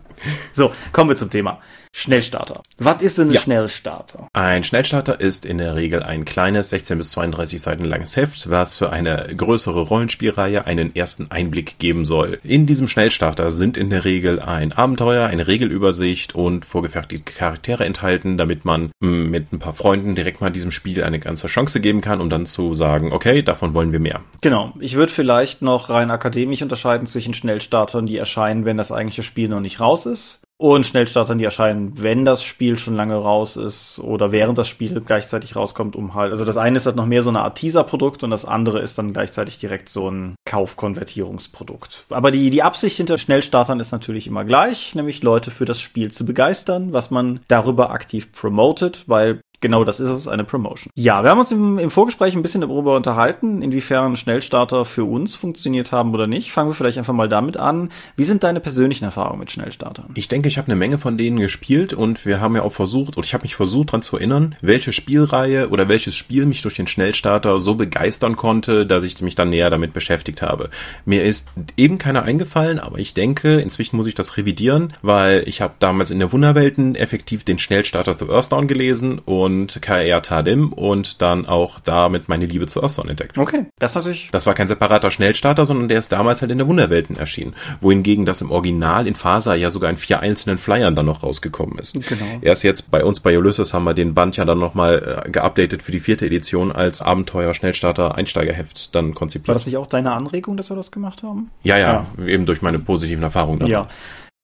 so, kommen wir zum Thema. Schnellstarter. Was ist denn ein ja. Schnellstarter? Ein Schnellstarter ist in der Regel ein kleines, 16 bis 32 Seiten langes Heft, was für eine größere Rollenspielreihe einen ersten Einblick geben soll. In diesem Schnellstarter sind in der Regel ein Abenteuer, eine Regelübersicht und vorgefertigte Charaktere enthalten, damit man hm, mit ein paar Freunden direkt mal diesem Spiel eine ganze Chance geben kann, um dann zu sagen, okay, davon wollen wir mehr. Genau. Ich würde vielleicht noch rein akademisch unterscheiden zwischen Schnellstartern, die erscheinen, wenn das eigentliche Spiel noch nicht raus ist und Schnellstartern, die erscheinen, wenn das Spiel schon lange raus ist oder während das Spiel gleichzeitig rauskommt, um halt, also das eine ist halt noch mehr so eine Art Teaser-Produkt und das andere ist dann gleichzeitig direkt so ein Kaufkonvertierungsprodukt. Aber die, die Absicht hinter Schnellstartern ist natürlich immer gleich, nämlich Leute für das Spiel zu begeistern, was man darüber aktiv promotet, weil Genau das ist es, eine Promotion. Ja, wir haben uns im, im, Vorgespräch ein bisschen darüber unterhalten, inwiefern Schnellstarter für uns funktioniert haben oder nicht. Fangen wir vielleicht einfach mal damit an. Wie sind deine persönlichen Erfahrungen mit Schnellstartern? Ich denke, ich habe eine Menge von denen gespielt und wir haben ja auch versucht, und ich habe mich versucht daran zu erinnern, welche Spielreihe oder welches Spiel mich durch den Schnellstarter so begeistern konnte, dass ich mich dann näher damit beschäftigt habe. Mir ist eben keiner eingefallen, aber ich denke, inzwischen muss ich das revidieren, weil ich habe damals in der Wunderwelten effektiv den Schnellstarter The Earthdown gelesen und und KR Tadim und dann auch damit meine Liebe zu Osson entdeckt. Okay, das natürlich. Das war kein separater Schnellstarter, sondern der ist damals halt in der Wunderwelten erschienen. Wohingegen das im Original in Fasa ja sogar in vier einzelnen Flyern dann noch rausgekommen ist. Genau. Erst jetzt bei uns bei Ulysses haben wir den Band ja dann nochmal äh, geupdatet für die vierte Edition als Abenteuer Schnellstarter Einsteigerheft dann konzipiert. War das nicht auch deine Anregung, dass wir das gemacht haben? Ja, ja, ja. eben durch meine positiven Erfahrungen. Damit. Ja.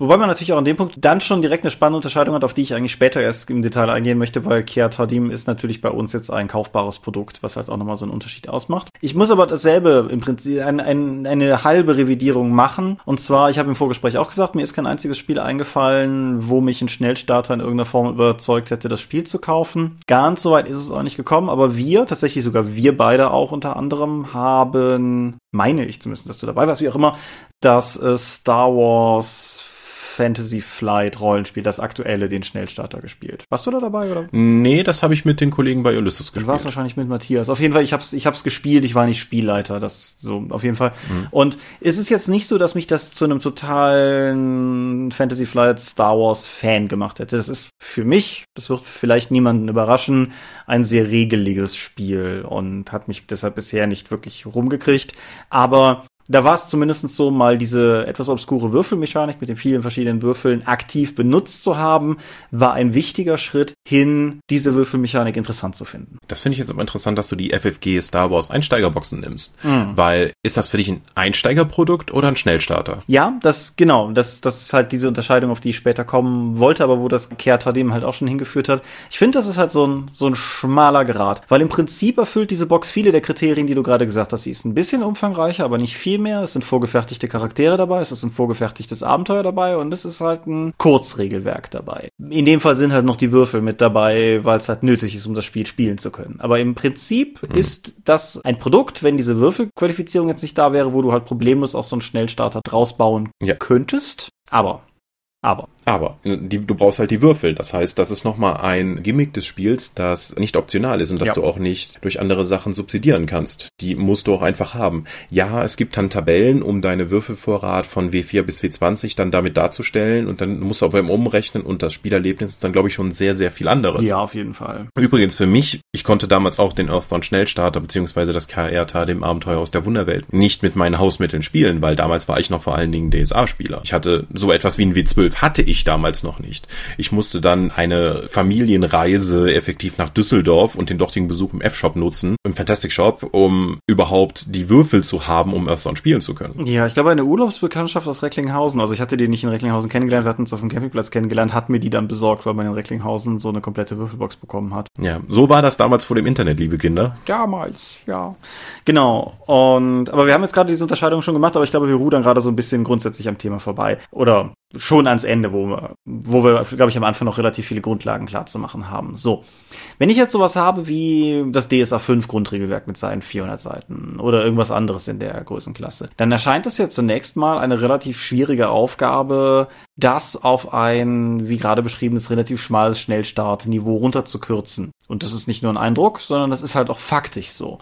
Wobei man natürlich auch an dem Punkt dann schon direkt eine spannende Unterscheidung hat, auf die ich eigentlich später erst im Detail eingehen möchte, weil Kia Tadim ist natürlich bei uns jetzt ein kaufbares Produkt, was halt auch nochmal so einen Unterschied ausmacht. Ich muss aber dasselbe im Prinzip, ein, ein, eine halbe Revidierung machen. Und zwar, ich habe im Vorgespräch auch gesagt, mir ist kein einziges Spiel eingefallen, wo mich ein Schnellstarter in irgendeiner Form überzeugt hätte, das Spiel zu kaufen. Ganz so weit ist es auch nicht gekommen, aber wir, tatsächlich sogar wir beide auch unter anderem, haben, meine ich zumindest, dass du dabei warst, wie auch immer, das äh, Star Wars Fantasy Flight Rollenspiel, das aktuelle, den Schnellstarter gespielt. Warst du da dabei oder? Nee, das habe ich mit den Kollegen bei Ulysses gespielt. Du warst wahrscheinlich mit Matthias. Auf jeden Fall, ich hab's, ich hab's gespielt, ich war nicht Spielleiter, das so auf jeden Fall. Mhm. Und es ist jetzt nicht so, dass mich das zu einem totalen Fantasy Flight Star Wars Fan gemacht hätte. Das ist für mich, das wird vielleicht niemanden überraschen, ein sehr regeliges Spiel und hat mich deshalb bisher nicht wirklich rumgekriegt. Aber da war es zumindest so, mal diese etwas obskure Würfelmechanik mit den vielen verschiedenen Würfeln aktiv benutzt zu haben, war ein wichtiger Schritt hin, diese Würfelmechanik interessant zu finden. Das finde ich jetzt aber interessant, dass du die FFG Star Wars Einsteigerboxen nimmst, mhm. weil ist das für dich ein Einsteigerprodukt oder ein Schnellstarter? Ja, das genau, das das ist halt diese Unterscheidung, auf die ich später kommen wollte, aber wo das Kehrtadem halt auch schon hingeführt hat. Ich finde, das ist halt so ein so ein schmaler Grad, weil im Prinzip erfüllt diese Box viele der Kriterien, die du gerade gesagt hast. Sie ist ein bisschen umfangreicher, aber nicht viel mehr. Es sind vorgefertigte Charaktere dabei, es ist ein vorgefertigtes Abenteuer dabei und es ist halt ein Kurzregelwerk dabei. In dem Fall sind halt noch die Würfel mit dabei, weil es halt nötig ist, um das Spiel spielen zu können. Aber im Prinzip mhm. ist das ein Produkt, wenn diese Würfelqualifizierung jetzt nicht da wäre, wo du halt problemlos auch so einen Schnellstarter draus bauen ja. könntest. Aber aber. Aber die, du brauchst halt die Würfel. Das heißt, das ist nochmal ein Gimmick des Spiels, das nicht optional ist und das ja. du auch nicht durch andere Sachen subsidieren kannst. Die musst du auch einfach haben. Ja, es gibt dann Tabellen, um deine Würfelvorrat von W4 bis W20 dann damit darzustellen und dann musst du aber im Umrechnen und das Spielerlebnis ist dann, glaube ich, schon sehr, sehr viel anderes. Ja, auf jeden Fall. Übrigens für mich, ich konnte damals auch den Earthbound Schnellstarter beziehungsweise das KRTA, dem Abenteuer aus der Wunderwelt, nicht mit meinen Hausmitteln spielen, weil damals war ich noch vor allen Dingen DSA-Spieler. Ich hatte so etwas wie ein W12 hatte ich damals noch nicht. Ich musste dann eine Familienreise effektiv nach Düsseldorf und den dortigen Besuch im F-Shop nutzen, im Fantastic Shop, um überhaupt die Würfel zu haben, um Earthbound spielen zu können. Ja, ich glaube eine Urlaubsbekanntschaft aus Recklinghausen, also ich hatte die nicht in Recklinghausen kennengelernt, wir hatten uns auf dem Campingplatz kennengelernt, hat mir die dann besorgt, weil man in Recklinghausen so eine komplette Würfelbox bekommen hat. Ja, so war das damals vor dem Internet, liebe Kinder. Damals, ja. Genau. Und aber wir haben jetzt gerade diese Unterscheidung schon gemacht, aber ich glaube, wir rudern gerade so ein bisschen grundsätzlich am Thema vorbei. Oder schon ans Ende, wo wir, wo wir, glaube ich, am Anfang noch relativ viele Grundlagen klar zu machen haben. So. Wenn ich jetzt sowas habe wie das DSA 5 Grundregelwerk mit seinen 400 Seiten oder irgendwas anderes in der Größenklasse, dann erscheint es ja zunächst mal eine relativ schwierige Aufgabe, das auf ein, wie gerade beschriebenes, relativ schmales Schnellstartniveau runterzukürzen. Und das ist nicht nur ein Eindruck, sondern das ist halt auch faktisch so.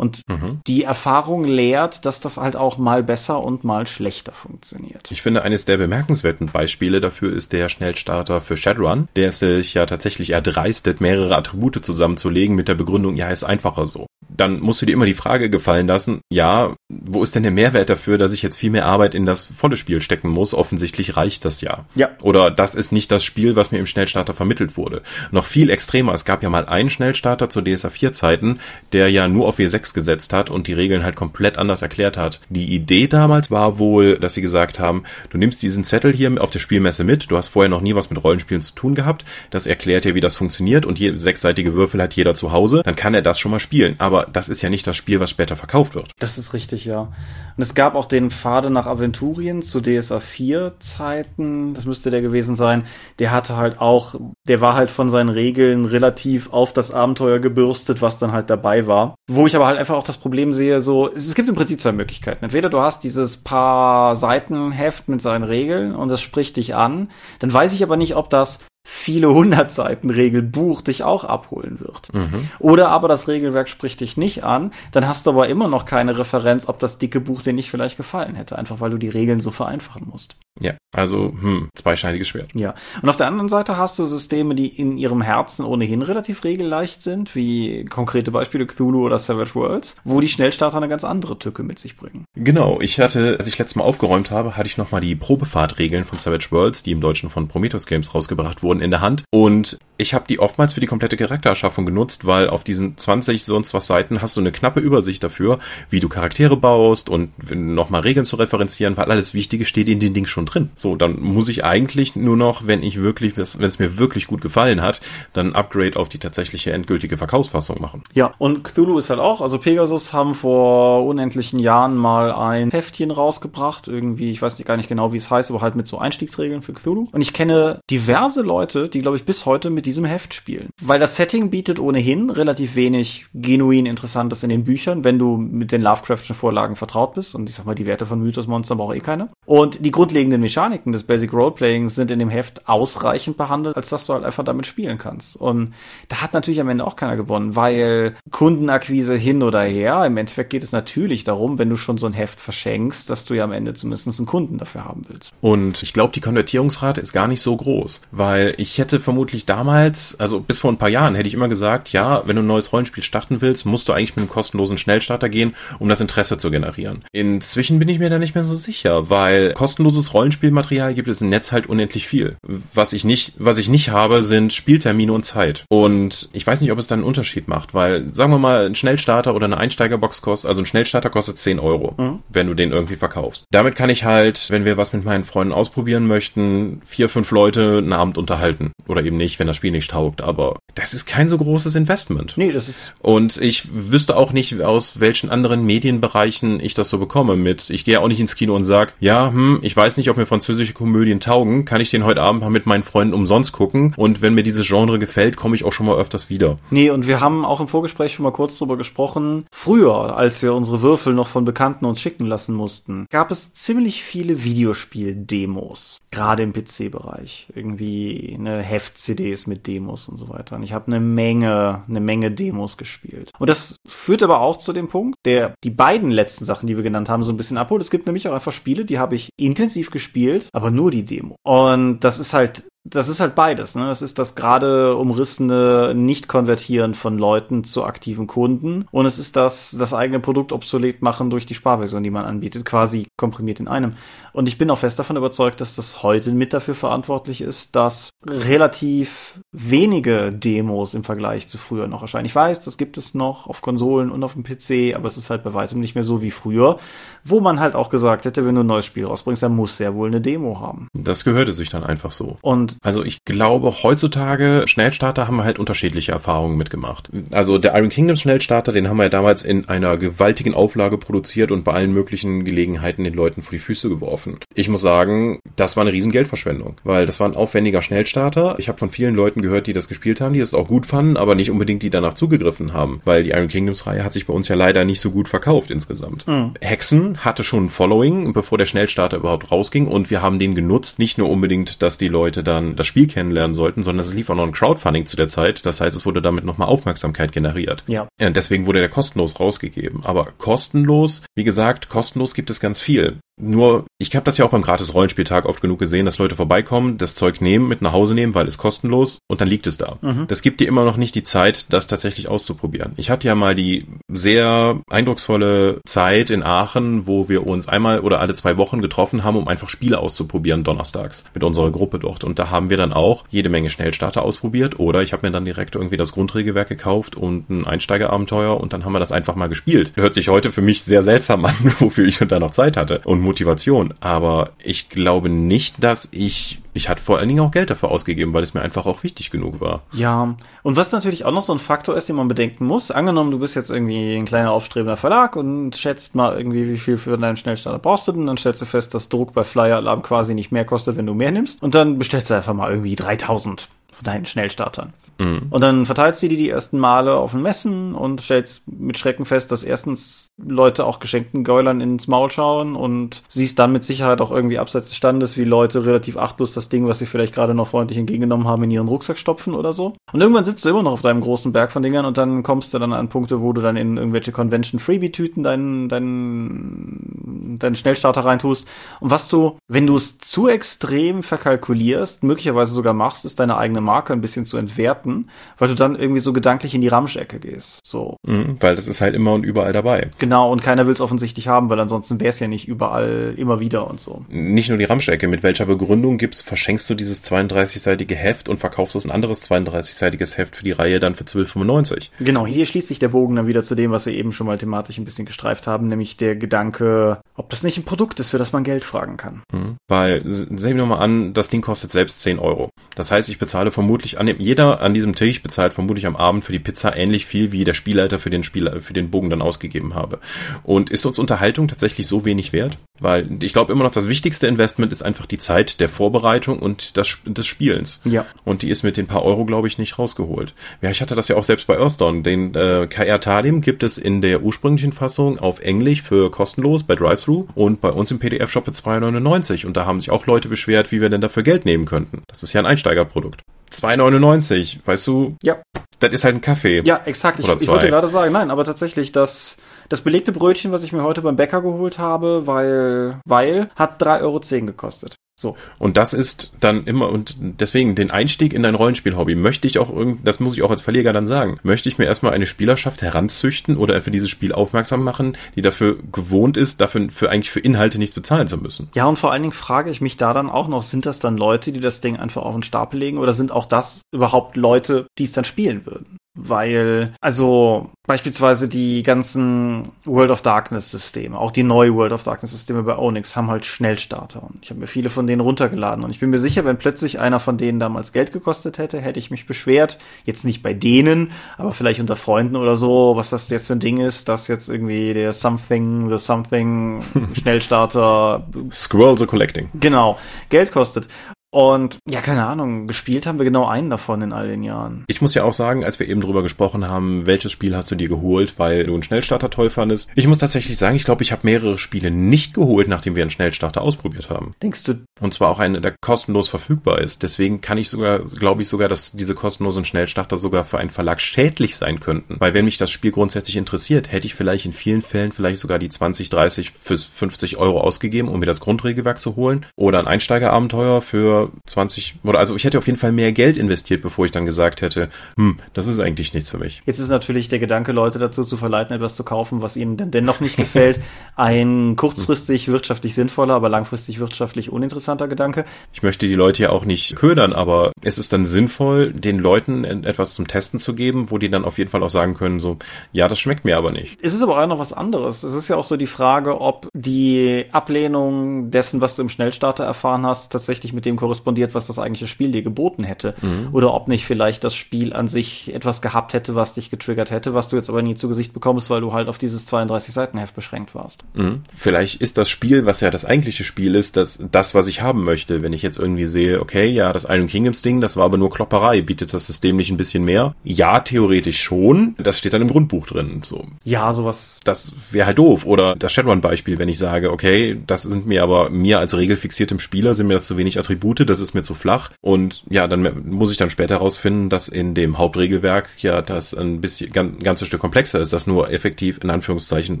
Und mhm. die Erfahrung lehrt, dass das halt auch mal besser und mal schlechter funktioniert. Ich finde, eines der bemerkenswerten Beispiele dafür ist der Schnellstarter für Shadowrun, der sich ja tatsächlich erdreistet, mehrere Attribute zusammenzulegen mit der Begründung, ja, ist einfacher so. Dann musst du dir immer die Frage gefallen lassen, ja, wo ist denn der Mehrwert dafür, dass ich jetzt viel mehr Arbeit in das volle Spiel stecken muss? Offensichtlich reicht das ja. Ja. Oder das ist nicht das Spiel, was mir im Schnellstarter vermittelt wurde. Noch viel extremer, es gab ja mal einen Schnellstarter zu DSA 4 Zeiten, der ja nur auf W6 gesetzt hat und die Regeln halt komplett anders erklärt hat. Die Idee damals war wohl, dass sie gesagt haben, du nimmst diesen Zettel hier auf der Spielmesse mit, du hast vorher noch nie was mit Rollenspielen zu tun gehabt, das erklärt dir, wie das funktioniert und je sechsseitige Würfel hat jeder zu Hause, dann kann er das schon mal spielen. Aber das ist ja nicht das Spiel, was später verkauft wird. Das ist richtig, ja. Und es gab auch den Pfade nach Aventurien zu DSA 4 Zeiten, das müsste der gewesen sein. Der hatte halt auch, der war halt von seinen Regeln relativ auf das Abenteuer gebürstet, was dann halt dabei war. Wo ich aber halt einfach auch das Problem sehe, so, es gibt im Prinzip zwei Möglichkeiten. Entweder du hast dieses paar Seitenheft mit seinen Regeln und das spricht dich an, dann weiß ich aber nicht, ob das viele hundert Seiten Regelbuch dich auch abholen wird. Mhm. Oder aber das Regelwerk spricht dich nicht an, dann hast du aber immer noch keine Referenz, ob das dicke Buch dir nicht vielleicht gefallen hätte, einfach weil du die Regeln so vereinfachen musst. Ja, also hm, zweischneidiges Schwert. Ja, und auf der anderen Seite hast du Systeme, die in ihrem Herzen ohnehin relativ regelleicht sind, wie konkrete Beispiele Cthulhu oder Savage Worlds, wo die Schnellstarter eine ganz andere Tücke mit sich bringen. Genau, ich hatte, als ich letztes Mal aufgeräumt habe, hatte ich nochmal die Probefahrtregeln von Savage Worlds, die im Deutschen von Prometheus Games rausgebracht wurden, in der Hand und ich habe die oftmals für die komplette Charaktererschaffung genutzt, weil auf diesen 20 sonst was Seiten hast du eine knappe Übersicht dafür, wie du Charaktere baust und nochmal Regeln zu referenzieren, weil alles Wichtige steht in den Ding schon drin. So, dann muss ich eigentlich nur noch, wenn ich wirklich, wenn es mir wirklich gut gefallen hat, dann Upgrade auf die tatsächliche endgültige Verkaufsfassung machen. Ja, und Cthulhu ist halt auch, also Pegasus haben vor unendlichen Jahren mal ein Heftchen rausgebracht, irgendwie, ich weiß nicht gar nicht genau, wie es heißt, aber halt mit so Einstiegsregeln für Cthulhu. Und ich kenne diverse Leute, die, glaube ich, bis heute mit diesem Heft spielen. Weil das Setting bietet ohnehin relativ wenig genuin Interessantes in den Büchern, wenn du mit den Lovecraftschen Vorlagen vertraut bist. Und ich sag mal, die Werte von Mythos Monster braucht eh keine. Und die grundlegenden Mechaniken des Basic Roleplayings sind in dem Heft ausreichend behandelt, als dass du halt einfach damit spielen kannst. Und da hat natürlich am Ende auch keiner gewonnen, weil Kundenakquise hin oder her, im Endeffekt geht es natürlich darum, wenn du schon so ein Heft verschenkst, dass du ja am Ende zumindest einen Kunden dafür haben willst. Und ich glaube, die Konvertierungsrate ist gar nicht so groß, weil ich hätte vermutlich damals, also bis vor ein paar Jahren, hätte ich immer gesagt, ja, wenn du ein neues Rollenspiel starten willst, musst du eigentlich mit einem kostenlosen Schnellstarter gehen, um das Interesse zu generieren. Inzwischen bin ich mir da nicht mehr so sicher, weil kostenloses Rollenspielmaterial gibt es im Netz halt unendlich viel. Was ich nicht, was ich nicht habe, sind Spieltermine und Zeit. Und ich weiß nicht, ob es da einen Unterschied macht, weil, sagen wir mal, ein Schnellstarter oder eine Einsteigerbox kostet, also ein Schnellstarter kostet 10 Euro, mhm. wenn du den irgendwie verkaufst. Damit kann ich halt, wenn wir was mit meinen Freunden ausprobieren möchten, vier, fünf Leute einen Abend unterhalten. Oder eben nicht, wenn das Spiel nicht taugt. Aber das ist kein so großes Investment. Nee, das ist. Und ich wüsste auch nicht, aus welchen anderen Medienbereichen ich das so bekomme mit. Ich gehe auch nicht ins Kino und sag, ja, hm, ich weiß nicht, ob mir französische Komödien taugen. Kann ich den heute Abend mal mit meinen Freunden umsonst gucken? Und wenn mir dieses Genre gefällt, komme ich auch schon mal öfters wieder. Nee, und wir haben auch im Vorgespräch schon mal kurz drüber gesprochen. Früher, als wir unsere Würfel noch von Bekannten uns schicken lassen mussten, gab es ziemlich viele Videospiel-Demos. Gerade im PC-Bereich. Irgendwie eine Heft-CDs mit Demos und so weiter. Und ich habe eine Menge, eine Menge Demos gespielt. Und das führt aber auch zu dem Punkt, der die beiden letzten Sachen, die wir genannt haben, so ein bisschen abholt. Es gibt nämlich auch einfach Spiele, die habe ich intensiv gespielt, aber nur die Demo. Und das ist halt das ist halt beides. Ne? Das ist das gerade umrissene Nicht-Konvertieren von Leuten zu aktiven Kunden und es ist das, das eigene Produkt obsolet machen durch die Sparversion, die man anbietet, quasi komprimiert in einem. Und ich bin auch fest davon überzeugt, dass das heute mit dafür verantwortlich ist, dass relativ wenige Demos im Vergleich zu früher noch erscheinen. Ich weiß, das gibt es noch auf Konsolen und auf dem PC, aber es ist halt bei weitem nicht mehr so wie früher, wo man halt auch gesagt hätte, wenn du ein neues Spiel rausbringst, dann muss sehr wohl eine Demo haben. Das gehörte sich dann einfach so. Und also ich glaube, heutzutage Schnellstarter haben wir halt unterschiedliche Erfahrungen mitgemacht. Also der Iron Kingdom Schnellstarter, den haben wir ja damals in einer gewaltigen Auflage produziert und bei allen möglichen Gelegenheiten den Leuten vor die Füße geworfen. Ich muss sagen, das war eine riesen Geldverschwendung, weil das war ein aufwendiger Schnellstarter. Ich habe von vielen Leuten gehört, die das gespielt haben, die es auch gut fanden, aber nicht unbedingt die danach zugegriffen haben, weil die Iron Kingdoms Reihe hat sich bei uns ja leider nicht so gut verkauft insgesamt. Mhm. Hexen hatte schon ein Following, bevor der Schnellstarter überhaupt rausging und wir haben den genutzt, nicht nur unbedingt, dass die Leute dann das Spiel kennenlernen sollten, sondern es lief auch noch ein Crowdfunding zu der Zeit. Das heißt, es wurde damit nochmal Aufmerksamkeit generiert. Ja. ja. Deswegen wurde der kostenlos rausgegeben. Aber kostenlos, wie gesagt, kostenlos gibt es ganz viel. Nur, ich habe das ja auch beim gratis Rollenspieltag oft genug gesehen, dass Leute vorbeikommen, das Zeug nehmen, mit nach Hause nehmen, weil es kostenlos und dann liegt es da. Mhm. Das gibt dir immer noch nicht die Zeit, das tatsächlich auszuprobieren. Ich hatte ja mal die sehr eindrucksvolle Zeit in Aachen, wo wir uns einmal oder alle zwei Wochen getroffen haben, um einfach Spiele auszuprobieren, donnerstags, mit unserer Gruppe dort. Und da haben wir dann auch jede Menge Schnellstarter ausprobiert oder ich habe mir dann direkt irgendwie das Grundregelwerk gekauft und ein Einsteigerabenteuer und dann haben wir das einfach mal gespielt. Hört sich heute für mich sehr seltsam an, wofür ich da noch Zeit hatte. Und Motivation. Aber ich glaube nicht, dass ich ich hatte vor allen Dingen auch Geld dafür ausgegeben, weil es mir einfach auch wichtig genug war. Ja, und was natürlich auch noch so ein Faktor ist, den man bedenken muss, angenommen, du bist jetzt irgendwie ein kleiner aufstrebender Verlag und schätzt mal irgendwie, wie viel für deinen Schnellstarter brauchst du denn, dann stellst du fest, dass Druck bei Flyer Alarm quasi nicht mehr kostet, wenn du mehr nimmst und dann bestellst du einfach mal irgendwie 3000 von deinen Schnellstartern. Mhm. Und dann verteilst du die die ersten Male auf den Messen und stellst mit Schrecken fest, dass erstens Leute auch geschenkten Gäulern ins Maul schauen und siehst dann mit Sicherheit auch irgendwie abseits des Standes, wie Leute relativ achtlos das Ding, was sie vielleicht gerade noch freundlich entgegengenommen haben, in ihren Rucksack stopfen oder so. Und irgendwann sitzt du immer noch auf deinem großen Berg von Dingern und dann kommst du dann an Punkte, wo du dann in irgendwelche Convention-Freebie-Tüten deinen, deinen, deinen Schnellstarter reintust. Und was du, wenn du es zu extrem verkalkulierst, möglicherweise sogar machst, ist deine eigene Marke ein bisschen zu entwerten, weil du dann irgendwie so gedanklich in die Ramschecke gehst. So. Mhm, weil das ist halt immer und überall dabei. Genau, und keiner will es offensichtlich haben, weil ansonsten wäre es ja nicht überall immer wieder und so. Nicht nur die Ramschecke, mit welcher Begründung gibst, verschenkst du dieses 32-seitige Heft und verkaufst es ein anderes 32-seitiges Heft für die Reihe dann für 12,95. Genau, hier schließt sich der Bogen dann wieder zu dem, was wir eben schon mal thematisch ein bisschen gestreift haben, nämlich der Gedanke, ob das nicht ein Produkt ist, für das man Geld fragen kann. Hm. Weil, sehen wir nochmal an, das Ding kostet selbst 10 Euro. Das heißt, ich bezahle vermutlich, an dem, jeder an diesem Tisch bezahlt vermutlich am Abend für die Pizza ähnlich viel, wie der Spielleiter für den Spieler, für den Bogen dann ausgegeben habe. Und ist uns Unterhaltung tatsächlich so wenig wert? Weil ich glaube immer noch, das wichtigste Investment ist einfach die Zeit der Vorbereitung und des, des Spielens. Ja. Und die ist mit den paar Euro, glaube ich, nicht rausgeholt. Ja, ich hatte das ja auch selbst bei Earthdawn. Den äh, KR Talim gibt es in der ursprünglichen Fassung auf Englisch für kostenlos bei Drive-Thru und bei uns im PDF-Shop für 2,99. Und da haben sich auch Leute beschwert, wie wir denn dafür Geld nehmen könnten. Das ist ja ein Einsteigerprodukt. 2,99, weißt du? Ja. Das ist halt ein Kaffee. Ja, exakt. Ich, Oder ich wollte zwei. gerade sagen, nein, aber tatsächlich, das, das belegte Brötchen, was ich mir heute beim Bäcker geholt habe, weil, weil, hat 3,10 Euro gekostet. So. Und das ist dann immer, und deswegen den Einstieg in dein Rollenspiel-Hobby möchte ich auch irgend, das muss ich auch als Verleger dann sagen, möchte ich mir erstmal eine Spielerschaft heranzüchten oder für dieses Spiel aufmerksam machen, die dafür gewohnt ist, dafür für eigentlich für Inhalte nichts bezahlen zu müssen. Ja, und vor allen Dingen frage ich mich da dann auch noch, sind das dann Leute, die das Ding einfach auf den Stapel legen oder sind auch das überhaupt Leute, die es dann spielen würden? Weil, also beispielsweise die ganzen World of Darkness Systeme, auch die neuen World of Darkness Systeme bei Onyx haben halt Schnellstarter. Und ich habe mir viele von denen runtergeladen. Und ich bin mir sicher, wenn plötzlich einer von denen damals Geld gekostet hätte, hätte ich mich beschwert. Jetzt nicht bei denen, aber vielleicht unter Freunden oder so, was das jetzt für ein Ding ist, dass jetzt irgendwie der Something, the Something Schnellstarter Scroll the Collecting. genau Geld kostet. Und ja, keine Ahnung, gespielt haben wir genau einen davon in all den Jahren. Ich muss ja auch sagen, als wir eben drüber gesprochen haben, welches Spiel hast du dir geholt, weil du einen Schnellstarter toll fandest. Ich muss tatsächlich sagen, ich glaube, ich habe mehrere Spiele nicht geholt, nachdem wir einen Schnellstarter ausprobiert haben. Denkst du, Und zwar auch einen, der kostenlos verfügbar ist. Deswegen kann ich sogar, glaube ich sogar, dass diese kostenlosen Schnellstarter sogar für einen Verlag schädlich sein könnten. Weil wenn mich das Spiel grundsätzlich interessiert, hätte ich vielleicht in vielen Fällen vielleicht sogar die 20, 30 für 50 Euro ausgegeben, um mir das Grundregelwerk zu holen. Oder ein Einsteigerabenteuer für 20, oder also ich hätte auf jeden Fall mehr Geld investiert, bevor ich dann gesagt hätte, hm, das ist eigentlich nichts für mich. Jetzt ist natürlich der Gedanke, Leute dazu zu verleiten, etwas zu kaufen, was ihnen denn dennoch nicht gefällt, ein kurzfristig wirtschaftlich sinnvoller, aber langfristig wirtschaftlich uninteressanter Gedanke. Ich möchte die Leute ja auch nicht ködern, aber es ist dann sinnvoll, den Leuten etwas zum Testen zu geben, wo die dann auf jeden Fall auch sagen können, so, ja, das schmeckt mir aber nicht. Es ist aber auch noch was anderes. Es ist ja auch so die Frage, ob die Ablehnung dessen, was du im Schnellstarter erfahren hast, tatsächlich mit dem korrespondiert, was das eigentliche Spiel dir geboten hätte. Oder ob nicht vielleicht das Spiel an sich etwas gehabt hätte, was dich getriggert hätte, was du jetzt aber nie zu Gesicht bekommst, weil du halt auf dieses 32 Seitenheft beschränkt warst. Mhm. Vielleicht ist das Spiel, was ja das eigentliche Spiel ist, das, das, was ich haben möchte. Wenn ich jetzt irgendwie sehe, okay, ja, das Iron Kingdoms Ding, das war aber nur Klopperei, bietet das System nicht ein bisschen mehr? Ja, theoretisch schon. Das steht dann im Grundbuch drin, so. Ja, sowas. Das wäre halt doof. Oder das Shadowrun-Beispiel, wenn ich sage, okay, das sind mir aber mir als regelfixiertem Spieler sind mir das zu wenig Attribute, das ist mir zu flach. Und ja, dann muss ich dann später herausfinden, dass in dem Hauptregelwerk ja das ein bisschen ganz, ein ganzes Stück komplexer ist, das nur effektiv in Anführungszeichen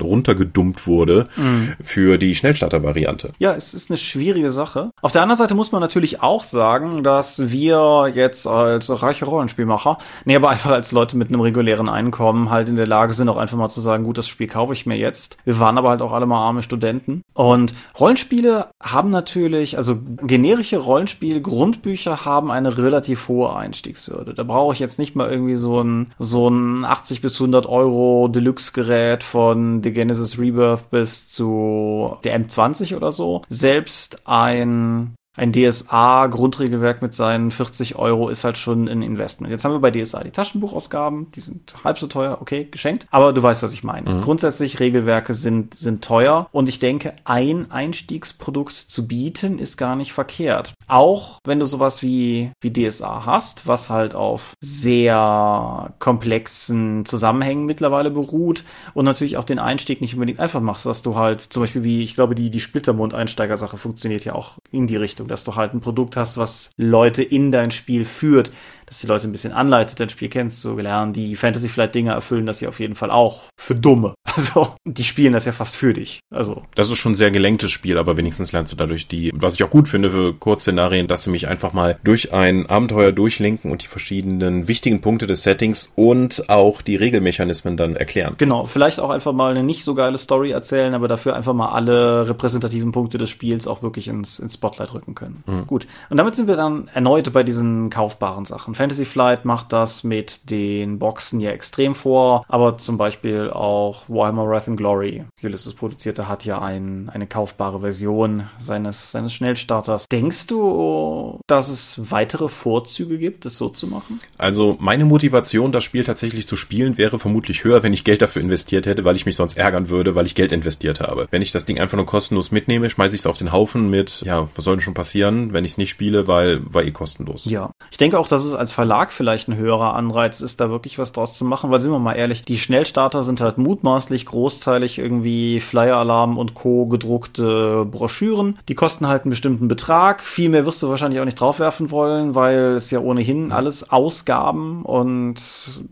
runtergedumpt wurde für die Schnellstarter-Variante. Ja, es ist eine schwierige Sache. Auf der anderen Seite muss man natürlich auch sagen, dass wir jetzt als reiche Rollenspielmacher, nee, aber einfach als Leute mit einem regulären Einkommen halt in der Lage sind, auch einfach mal zu sagen, gut, das Spiel kaufe ich mir jetzt. Wir waren aber halt auch alle mal arme Studenten. Und Rollenspiele haben natürlich, also generische Rollenspiel-Grundbücher haben eine relativ hohe Einstiegshürde. Da brauche ich jetzt nicht mal irgendwie so ein, so ein 80 bis 100 Euro Deluxe-Gerät von The Genesis Rebirth bis zu der M20 oder so. Selbst ein ein DSA-Grundregelwerk mit seinen 40 Euro ist halt schon ein Investment. Jetzt haben wir bei DSA die Taschenbuchausgaben, die sind halb so teuer, okay, geschenkt. Aber du weißt, was ich meine. Grundsätzlich, Regelwerke sind, sind teuer und ich denke, ein Einstiegsprodukt zu bieten ist gar nicht verkehrt. Auch wenn du sowas wie, wie DSA hast, was halt auf sehr komplexen Zusammenhängen mittlerweile beruht und natürlich auch den Einstieg nicht unbedingt einfach machst, dass du halt zum Beispiel wie, ich glaube, die, die Splittermond-Einsteigersache funktioniert ja auch in die Richtung, dass du halt ein Produkt hast, was Leute in dein Spiel führt, dass die Leute ein bisschen anleitet, dein Spiel kennenzulernen, die Fantasy Flight Dinge erfüllen das ja auf jeden Fall auch für Dumme. Also, die spielen das ja fast für dich. Also, Das ist schon ein sehr gelenktes Spiel, aber wenigstens lernst du dadurch die, was ich auch gut finde für Kurzszenarien, dass sie mich einfach mal durch ein Abenteuer durchlenken und die verschiedenen wichtigen Punkte des Settings und auch die Regelmechanismen dann erklären. Genau, vielleicht auch einfach mal eine nicht so geile Story erzählen, aber dafür einfach mal alle repräsentativen Punkte des Spiels auch wirklich ins, ins Spotlight rücken können. Gut. Und damit sind wir dann erneut bei diesen kaufbaren Sachen. Fantasy Flight macht das mit den Boxen ja extrem vor, aber zum Beispiel auch Warhammer Wrath and Glory, Ulysses produzierte, hat ja ein, eine kaufbare Version seines, seines Schnellstarters. Denkst du, dass es weitere Vorzüge gibt, es so zu machen? Also meine Motivation, das Spiel tatsächlich zu spielen, wäre vermutlich höher, wenn ich Geld dafür investiert hätte, weil ich mich sonst ärgern würde, weil ich Geld investiert habe. Wenn ich das Ding einfach nur kostenlos mitnehme, schmeiße ich es auf den Haufen mit, ja, was soll denn schon passieren, wenn ich es nicht spiele, weil war eh kostenlos. Ja. Ich denke auch, dass es als Verlag vielleicht ein höherer Anreiz ist, da wirklich was draus zu machen, weil sind wir mal ehrlich, die Schnellstarter sind halt mutmaßlich großteilig irgendwie Flyer-Alarm und Co. gedruckte Broschüren. Die kosten halt einen bestimmten Betrag. Viel mehr wirst du wahrscheinlich auch nicht draufwerfen wollen, weil es ja ohnehin alles Ausgaben und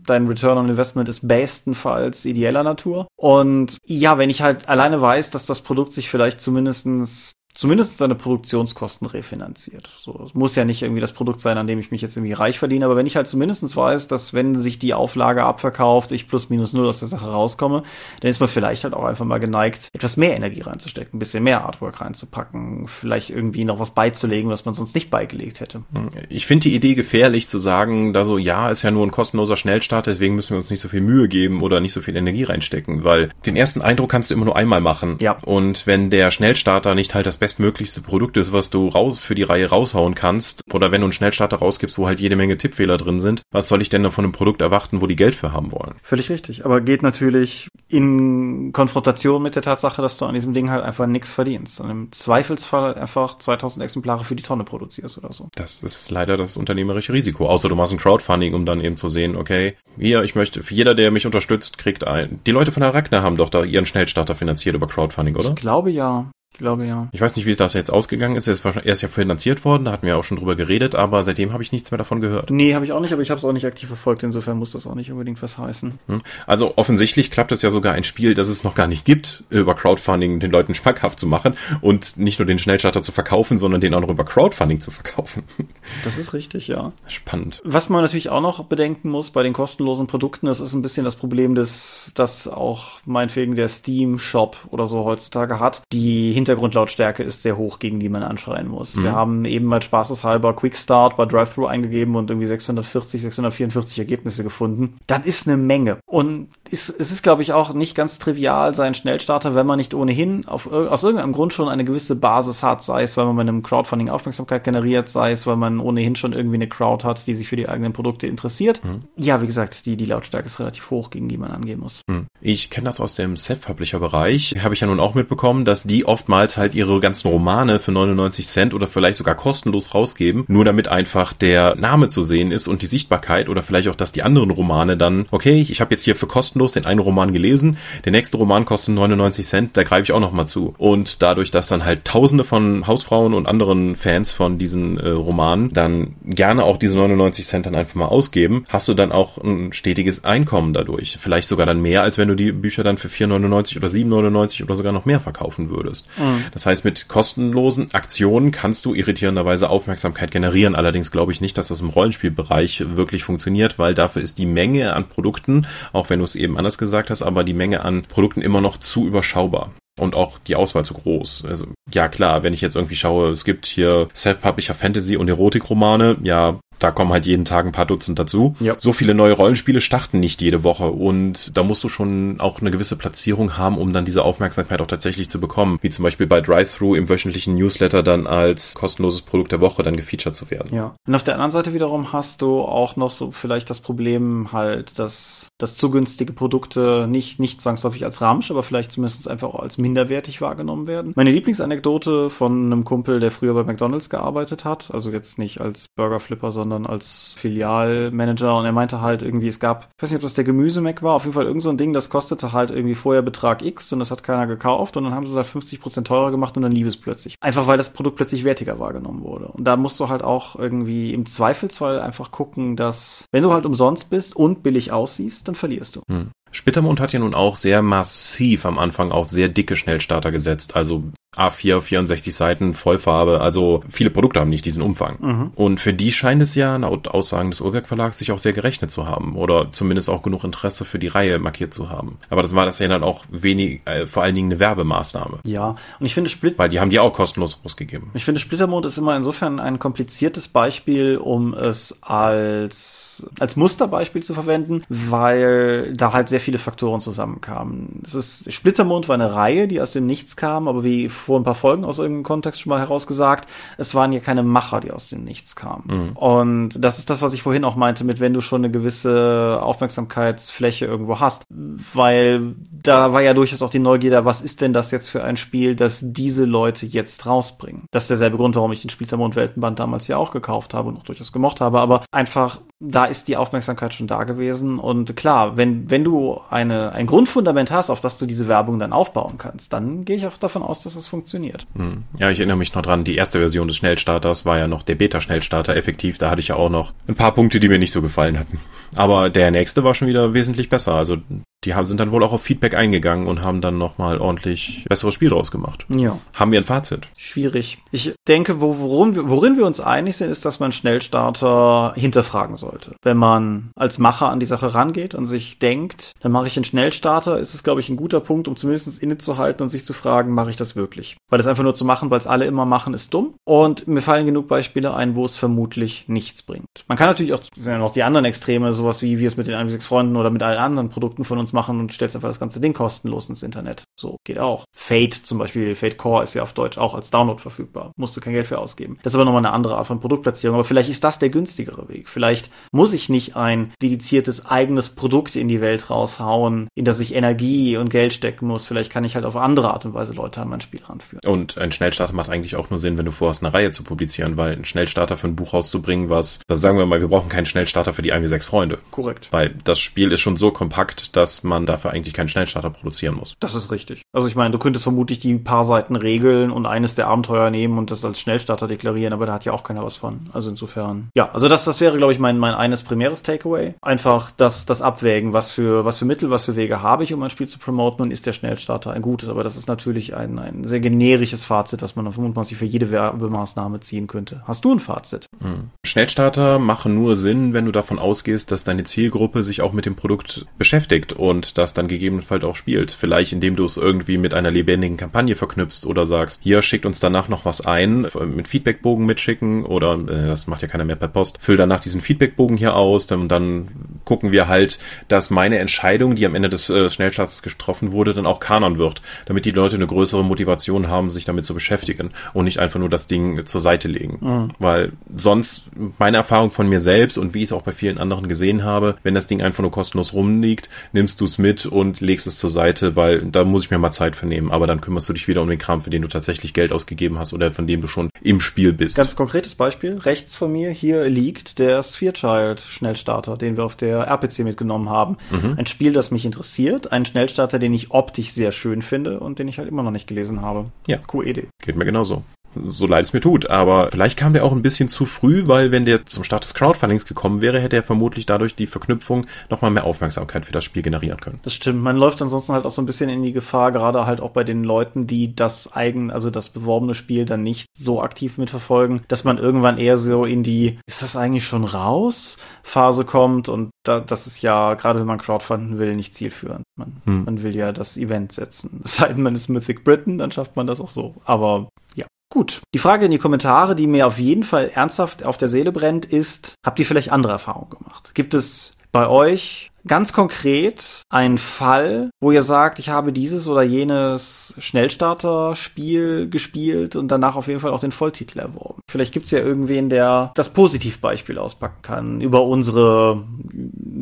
dein Return on Investment ist bestenfalls ideeller Natur. Und ja, wenn ich halt alleine weiß, dass das Produkt sich vielleicht zumindestens zumindest seine Produktionskosten refinanziert. So, es muss ja nicht irgendwie das Produkt sein, an dem ich mich jetzt irgendwie reich verdiene, aber wenn ich halt zumindest weiß, dass wenn sich die Auflage abverkauft, ich plus minus null aus der Sache rauskomme, dann ist man vielleicht halt auch einfach mal geneigt, etwas mehr Energie reinzustecken, ein bisschen mehr Artwork reinzupacken, vielleicht irgendwie noch was beizulegen, was man sonst nicht beigelegt hätte. Ich finde die Idee gefährlich zu sagen, da so, ja, ist ja nur ein kostenloser Schnellstart, deswegen müssen wir uns nicht so viel Mühe geben oder nicht so viel Energie reinstecken, weil den ersten Eindruck kannst du immer nur einmal machen. Ja. Und wenn der Schnellstarter nicht halt das beste bestmöglichste Produkt ist, was du raus für die Reihe raushauen kannst. Oder wenn du einen Schnellstarter rausgibst, wo halt jede Menge Tippfehler drin sind, was soll ich denn da von einem Produkt erwarten, wo die Geld für haben wollen? Völlig richtig. Aber geht natürlich in Konfrontation mit der Tatsache, dass du an diesem Ding halt einfach nichts verdienst. Und im Zweifelsfall halt einfach 2000 Exemplare für die Tonne produzierst oder so. Das ist leider das unternehmerische Risiko. Außer du machst ein Crowdfunding, um dann eben zu sehen, okay, hier, ich möchte, für jeder, der mich unterstützt, kriegt ein. Die Leute von Ragnar haben doch da ihren Schnellstarter finanziert über Crowdfunding, oder? Ich glaube ja. Ich glaube ja. Ich weiß nicht, wie das jetzt ausgegangen ist. Er ist, er ist ja finanziert worden, da hatten wir auch schon drüber geredet, aber seitdem habe ich nichts mehr davon gehört. Nee, habe ich auch nicht, aber ich habe es auch nicht aktiv verfolgt, insofern muss das auch nicht unbedingt was heißen. Hm. Also offensichtlich klappt es ja sogar ein Spiel, das es noch gar nicht gibt, über Crowdfunding den Leuten schmackhaft zu machen und nicht nur den Schnellstarter zu verkaufen, sondern den auch noch über Crowdfunding zu verkaufen. Das ist richtig, ja. Spannend. Was man natürlich auch noch bedenken muss bei den kostenlosen Produkten, das ist ein bisschen das Problem, des, das auch meinetwegen der Steam Shop oder so heutzutage hat. Die Hintergrundlautstärke ist sehr hoch, gegen die man anschreien muss. Mhm. Wir haben eben mal spaßeshalber Quick Start bei Drive-Thru eingegeben und irgendwie 640, 644 Ergebnisse gefunden. Das ist eine Menge. Und ist, es ist, glaube ich, auch nicht ganz trivial, sein Schnellstarter, wenn man nicht ohnehin auf, aus irgendeinem Grund schon eine gewisse Basis hat, sei es, weil man mit einem Crowdfunding Aufmerksamkeit generiert, sei es, weil man ohnehin schon irgendwie eine Crowd hat, die sich für die eigenen Produkte interessiert. Mhm. Ja, wie gesagt, die, die Lautstärke ist relativ hoch, gegen die man angehen muss. Mhm. Ich kenne das aus dem Self-Publisher-Bereich. Habe ich ja nun auch mitbekommen, dass die oftmals halt ihre ganzen Romane für 99 Cent oder vielleicht sogar kostenlos rausgeben, nur damit einfach der Name zu sehen ist und die Sichtbarkeit oder vielleicht auch, dass die anderen Romane dann, okay, ich habe jetzt hier für kostenlos den einen Roman gelesen, der nächste Roman kostet 99 Cent, da greife ich auch noch mal zu. Und dadurch, dass dann halt tausende von Hausfrauen und anderen Fans von diesen äh, Romanen dann gerne auch diese 99 Cent dann einfach mal ausgeben, hast du dann auch ein stetiges Einkommen dadurch. Vielleicht sogar dann mehr, als wenn du die Bücher dann für 4,99 oder 7,99 oder sogar noch mehr verkaufen würdest. Mhm. Das heißt, mit kostenlosen Aktionen kannst du irritierenderweise Aufmerksamkeit generieren. Allerdings glaube ich nicht, dass das im Rollenspielbereich wirklich funktioniert, weil dafür ist die Menge an Produkten, auch wenn du es eben anders gesagt hast, aber die Menge an Produkten immer noch zu überschaubar und auch die Auswahl zu groß. Also ja klar, wenn ich jetzt irgendwie schaue, es gibt hier Self-Publisher Fantasy und Erotikromane, ja, da kommen halt jeden Tag ein paar Dutzend dazu. Ja. So viele neue Rollenspiele starten nicht jede Woche und da musst du schon auch eine gewisse Platzierung haben, um dann diese Aufmerksamkeit auch tatsächlich zu bekommen. Wie zum Beispiel bei Drive-Thru im wöchentlichen Newsletter dann als kostenloses Produkt der Woche dann gefeatured zu werden. Ja. Und auf der anderen Seite wiederum hast du auch noch so vielleicht das Problem halt, dass, dass zu günstige Produkte nicht, nicht zwangsläufig als Ramsch, aber vielleicht zumindest einfach auch als minderwertig wahrgenommen werden. Meine Lieblingsanekdote von einem Kumpel, der früher bei McDonalds gearbeitet hat, also jetzt nicht als Burgerflipper, sondern sondern als Filialmanager und er meinte halt irgendwie, es gab, ich weiß nicht, ob das der Gemüsemac war, auf jeden Fall irgend so ein Ding, das kostete halt irgendwie vorher Betrag X und das hat keiner gekauft und dann haben sie es halt 50 Prozent teurer gemacht und dann lief es plötzlich. Einfach weil das Produkt plötzlich wertiger wahrgenommen wurde. Und da musst du halt auch irgendwie im Zweifelsfall einfach gucken, dass wenn du halt umsonst bist und billig aussiehst, dann verlierst du. Hm. Splittermond hat ja nun auch sehr massiv am Anfang auf sehr dicke Schnellstarter gesetzt. Also A4, 64 Seiten, Vollfarbe, also viele Produkte haben nicht diesen Umfang. Mhm. Und für die scheint es ja, laut Aussagen des Uhrwerk Verlags, sich auch sehr gerechnet zu haben oder zumindest auch genug Interesse für die Reihe markiert zu haben. Aber das war das ja dann auch wenig, äh, vor allen Dingen eine Werbemaßnahme. Ja, und ich finde Split... Weil die haben die auch kostenlos rausgegeben. Ich finde Splittermond ist immer insofern ein kompliziertes Beispiel, um es als, als Musterbeispiel zu verwenden, weil da halt sehr viele Faktoren zusammenkamen. Es ist, Splittermond war eine Reihe, die aus dem Nichts kam, aber wie vor ein paar Folgen aus irgendeinem Kontext schon mal herausgesagt, es waren ja keine Macher, die aus dem Nichts kamen. Mhm. Und das ist das, was ich vorhin auch meinte, mit wenn du schon eine gewisse Aufmerksamkeitsfläche irgendwo hast. Weil da war ja durchaus auch die Neugier was ist denn das jetzt für ein Spiel, das diese Leute jetzt rausbringen? Das ist derselbe Grund, warum ich den Spiel der Mondweltenband damals ja auch gekauft habe und auch durchaus gemocht habe. Aber einfach, da ist die Aufmerksamkeit schon da gewesen. Und klar, wenn, wenn du eine, ein Grundfundament hast, auf das du diese Werbung dann aufbauen kannst, dann gehe ich auch davon aus, dass es funktioniert. Hm. Ja, ich erinnere mich noch dran, die erste Version des Schnellstarters war ja noch der Beta-Schnellstarter effektiv. Da hatte ich ja auch noch ein paar Punkte, die mir nicht so gefallen hatten. Aber der nächste war schon wieder wesentlich besser. Also die haben, sind dann wohl auch auf Feedback eingegangen und haben dann nochmal ordentlich besseres Spiel draus gemacht. Ja. Haben wir ein Fazit? Schwierig. Ich denke, worum, worin wir uns einig sind, ist, dass man Schnellstarter hinterfragen sollte. Wenn man als Macher an die Sache rangeht und sich denkt, dann mache ich einen Schnellstarter, ist es, glaube ich, ein guter Punkt, um zumindest innezuhalten und sich zu fragen, mache ich das wirklich? Weil das einfach nur zu machen, weil es alle immer machen, ist dumm. Und mir fallen genug Beispiele ein, wo es vermutlich nichts bringt. Man kann natürlich auch, sind ja noch die anderen Extreme, sowas wie wir es mit den 1 Freunden oder mit allen anderen Produkten von uns machen und stellst einfach das ganze Ding kostenlos ins Internet. So, geht auch. Fate zum Beispiel, Fate Core ist ja auf Deutsch auch als Download verfügbar. Musst du kein Geld für ausgeben. Das ist aber nochmal eine andere Art von Produktplatzierung. Aber vielleicht ist das der günstigere Weg. Vielleicht muss ich nicht ein dediziertes eigenes Produkt in die Welt raushauen, in das ich Energie und Geld stecken muss. Vielleicht kann ich halt auf andere Art und Weise Leute an mein Spiel ranführen. Und ein Schnellstarter macht eigentlich auch nur Sinn, wenn du vorhast, eine Reihe zu publizieren, weil ein Schnellstarter für ein Buch rauszubringen, was, da sagen wir mal, wir brauchen keinen Schnellstarter für die 1 6 Freunde. Korrekt. Weil das Spiel ist schon so kompakt, dass man dafür eigentlich keinen Schnellstarter produzieren muss. Das ist richtig. Also ich meine, du könntest vermutlich die paar Seiten regeln und eines der Abenteuer nehmen und das als Schnellstarter deklarieren, aber da hat ja auch keiner was von. Also insofern. Ja, also das, das wäre, glaube ich, mein, mein eines primäres Takeaway. Einfach das, das Abwägen, was für, was für Mittel, was für Wege habe ich, um ein Spiel zu promoten und ist der Schnellstarter ein gutes. Aber das ist natürlich ein, ein sehr generisches Fazit, was man vermutlich für jede Werbemaßnahme ziehen könnte. Hast du ein Fazit? Hm. Schnellstarter machen nur Sinn, wenn du davon ausgehst, dass deine Zielgruppe sich auch mit dem Produkt beschäftigt und das dann gegebenenfalls auch spielt. Vielleicht indem du es irgendwie mit einer lebendigen Kampagne verknüpfst oder sagst, hier schickt uns danach noch was ein, mit Feedbackbogen mitschicken oder äh, das macht ja keiner mehr per Post. Füll danach diesen Feedbackbogen hier aus, dann, dann gucken wir halt, dass meine Entscheidung, die am Ende des äh, Schnellstarts getroffen wurde, dann auch Kanon wird, damit die Leute eine größere Motivation haben, sich damit zu beschäftigen und nicht einfach nur das Ding zur Seite legen. Mhm. Weil sonst, meine Erfahrung von mir selbst und wie ich es auch bei vielen anderen gesehen habe, wenn das Ding einfach nur kostenlos rumliegt, nimmst du es mit und legst es zur Seite, weil da muss ich mir mal Zeit für nehmen. Aber dann kümmerst du dich wieder um den Kram, für den du tatsächlich Geld ausgegeben hast oder von dem du schon im Spiel bist. Ganz konkretes Beispiel. Rechts von mir hier liegt der Sphere Child Schnellstarter, den wir auf der RPC mitgenommen haben. Mhm. Ein Spiel, das mich interessiert. Ein Schnellstarter, den ich optisch sehr schön finde und den ich halt immer noch nicht gelesen habe. Ja. Cool Idee. Geht mir genauso so leid es mir tut. Aber vielleicht kam der auch ein bisschen zu früh, weil wenn der zum Start des Crowdfundings gekommen wäre, hätte er vermutlich dadurch die Verknüpfung nochmal mehr Aufmerksamkeit für das Spiel generieren können. Das stimmt. Man läuft ansonsten halt auch so ein bisschen in die Gefahr, gerade halt auch bei den Leuten, die das eigen, also das beworbene Spiel dann nicht so aktiv mitverfolgen, dass man irgendwann eher so in die, ist das eigentlich schon raus? Phase kommt und da, das ist ja, gerade wenn man Crowdfunden will, nicht zielführend. Man, hm. man will ja das Event setzen. Es sei denn, man ist Mythic Britain, dann schafft man das auch so. Aber ja. Gut. Die Frage in die Kommentare, die mir auf jeden Fall ernsthaft auf der Seele brennt, ist, habt ihr vielleicht andere Erfahrungen gemacht? Gibt es bei euch ganz konkret einen Fall, wo ihr sagt, ich habe dieses oder jenes Schnellstarter-Spiel gespielt und danach auf jeden Fall auch den Volltitel erworben. Vielleicht gibt's ja irgendwen, der das Positivbeispiel auspacken kann, über unsere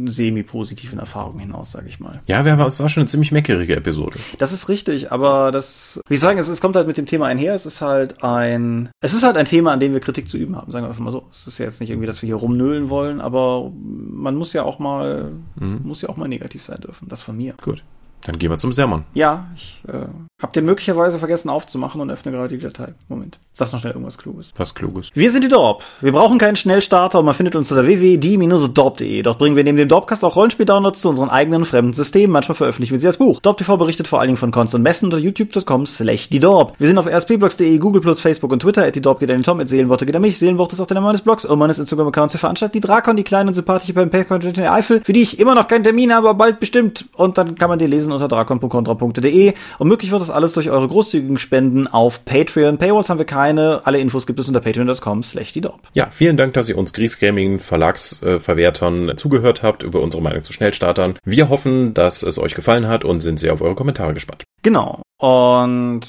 semi-positiven Erfahrungen hinaus, sage ich mal. Ja, es war schon eine ziemlich meckerige Episode. Das ist richtig, aber das, wie ich sagen, es, es kommt halt mit dem Thema einher, es ist halt ein, es ist halt ein Thema, an dem wir Kritik zu üben haben, sagen wir einfach mal so. Es ist ja jetzt nicht irgendwie, dass wir hier rumnölen wollen, aber man muss ja auch mal mhm. Muss ja auch mal negativ sein dürfen. Das von mir. Gut. Dann gehen wir zum Sermon. Ja, ich äh, hab den möglicherweise vergessen aufzumachen und öffne gerade die Datei. Moment. Sag noch schnell irgendwas Kluges. Was Kluges. Wir sind die Dorp. Wir brauchen keinen Schnellstarter und man findet uns unter www.die-dorp.de. Dort bringen wir neben dem Dorpcast auch Rollenspiel-Downloads zu unseren eigenen fremden Systemen. Manchmal veröffentlichen wir sie als Buch. Dorp TV berichtet vor allen Dingen von Cons und Messen unter youtube.com slash die Dorp. Wir sind auf rspblogs.de, Google+, Facebook und Twitter. At die Dorp geht an den Tom, at Seelenworte geht an mich. Seelenworte ist auch der Name meines Blogs und meines Instagram-Accounts. Wir veranstalten die Drakon, die kleine und sympathische beim Paycon in der Eifel, für die ich immer noch keinen Termin habe, aber bald bestimmt. Und dann kann man die lesen unter drakon.contra.de. Und möglich wird das alles durch eure großzügigen Spenden auf Patreon. Paywalls haben wir keine. Alle Infos gibt es unter patreon.com slash. Ja, vielen Dank, dass ihr uns Gries Gaming Verlagsverwertern zugehört habt über unsere Meinung zu Schnellstartern. Wir hoffen, dass es euch gefallen hat und sind sehr auf eure Kommentare gespannt. Genau. Und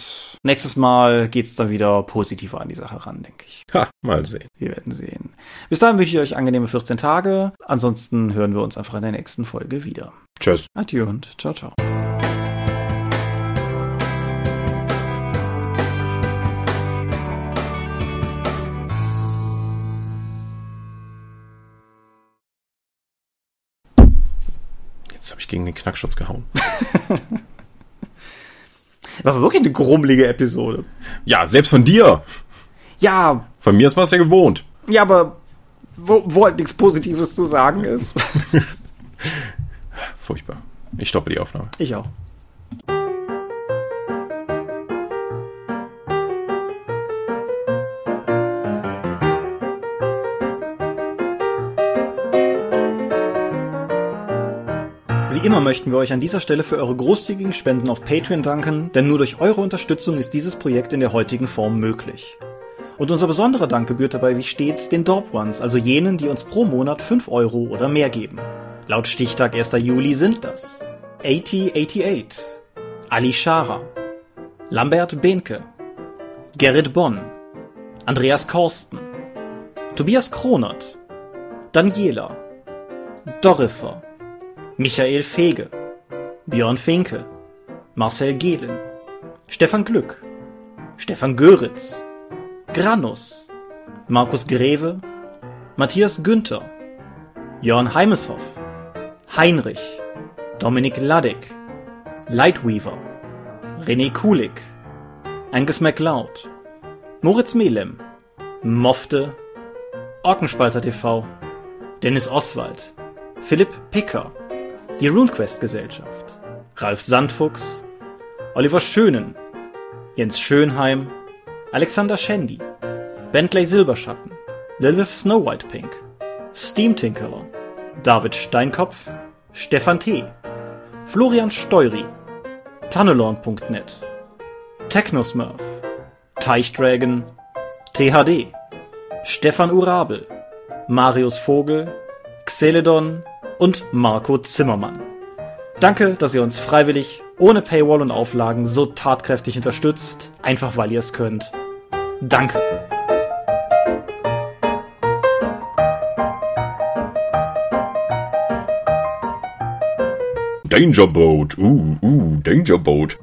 nächstes Mal geht's dann wieder positiver an die Sache ran, denke ich. Ha, mal sehen. Wir werden sehen. Bis dahin wünsche ich euch angenehme 14 Tage. Ansonsten hören wir uns einfach in der nächsten Folge wieder. Tschüss. Adieu und ciao, ciao. Jetzt habe ich gegen den Knackschutz gehauen. War wirklich eine grummelige Episode. Ja, selbst von dir. Ja, Von mir ist man es ja gewohnt. ja, aber wo, wo halt nichts Positives zu sagen ist. Furchtbar. Ich stoppe die Aufnahme. Ich auch. Wie immer möchten wir euch an dieser Stelle für eure großzügigen Spenden auf Patreon danken, denn nur durch eure Unterstützung ist dieses Projekt in der heutigen Form möglich. Und unser besonderer Dank gebührt dabei wie stets den Dorp Ones, also jenen, die uns pro Monat 5 Euro oder mehr geben. Laut Stichtag 1. Juli sind das 8088, Ali Schara, Lambert Behnke, Gerrit Bonn, Andreas Korsten, Tobias Kronert, Daniela, Dorifer, Michael Fege, Björn Finke, Marcel Gehlen, Stefan Glück, Stefan Göritz, Granus, Markus Greve, Matthias Günther, Jörn Heimeshoff, Heinrich, Dominik Ladek, Lightweaver, René Kulik, Angus MacLeod, Moritz Melem, Mofte, Orkenspalter TV, Dennis Oswald, Philipp Picker, die RuneQuest Gesellschaft, Ralf Sandfuchs, Oliver Schönen, Jens Schönheim, Alexander Schendi, Bentley Silberschatten, Lilith Snow White Pink, Steam Tinkerer, David Steinkopf, Stefan T., Florian Steury, Tannelorn.net, Technosmurf, Teichdragon, THD, Stefan Urabel, Marius Vogel, Xeledon und Marco Zimmermann. Danke, dass ihr uns freiwillig, ohne Paywall und Auflagen so tatkräftig unterstützt, einfach weil ihr es könnt. Danke. Danger Boat. Uh, uh, Danger Boat.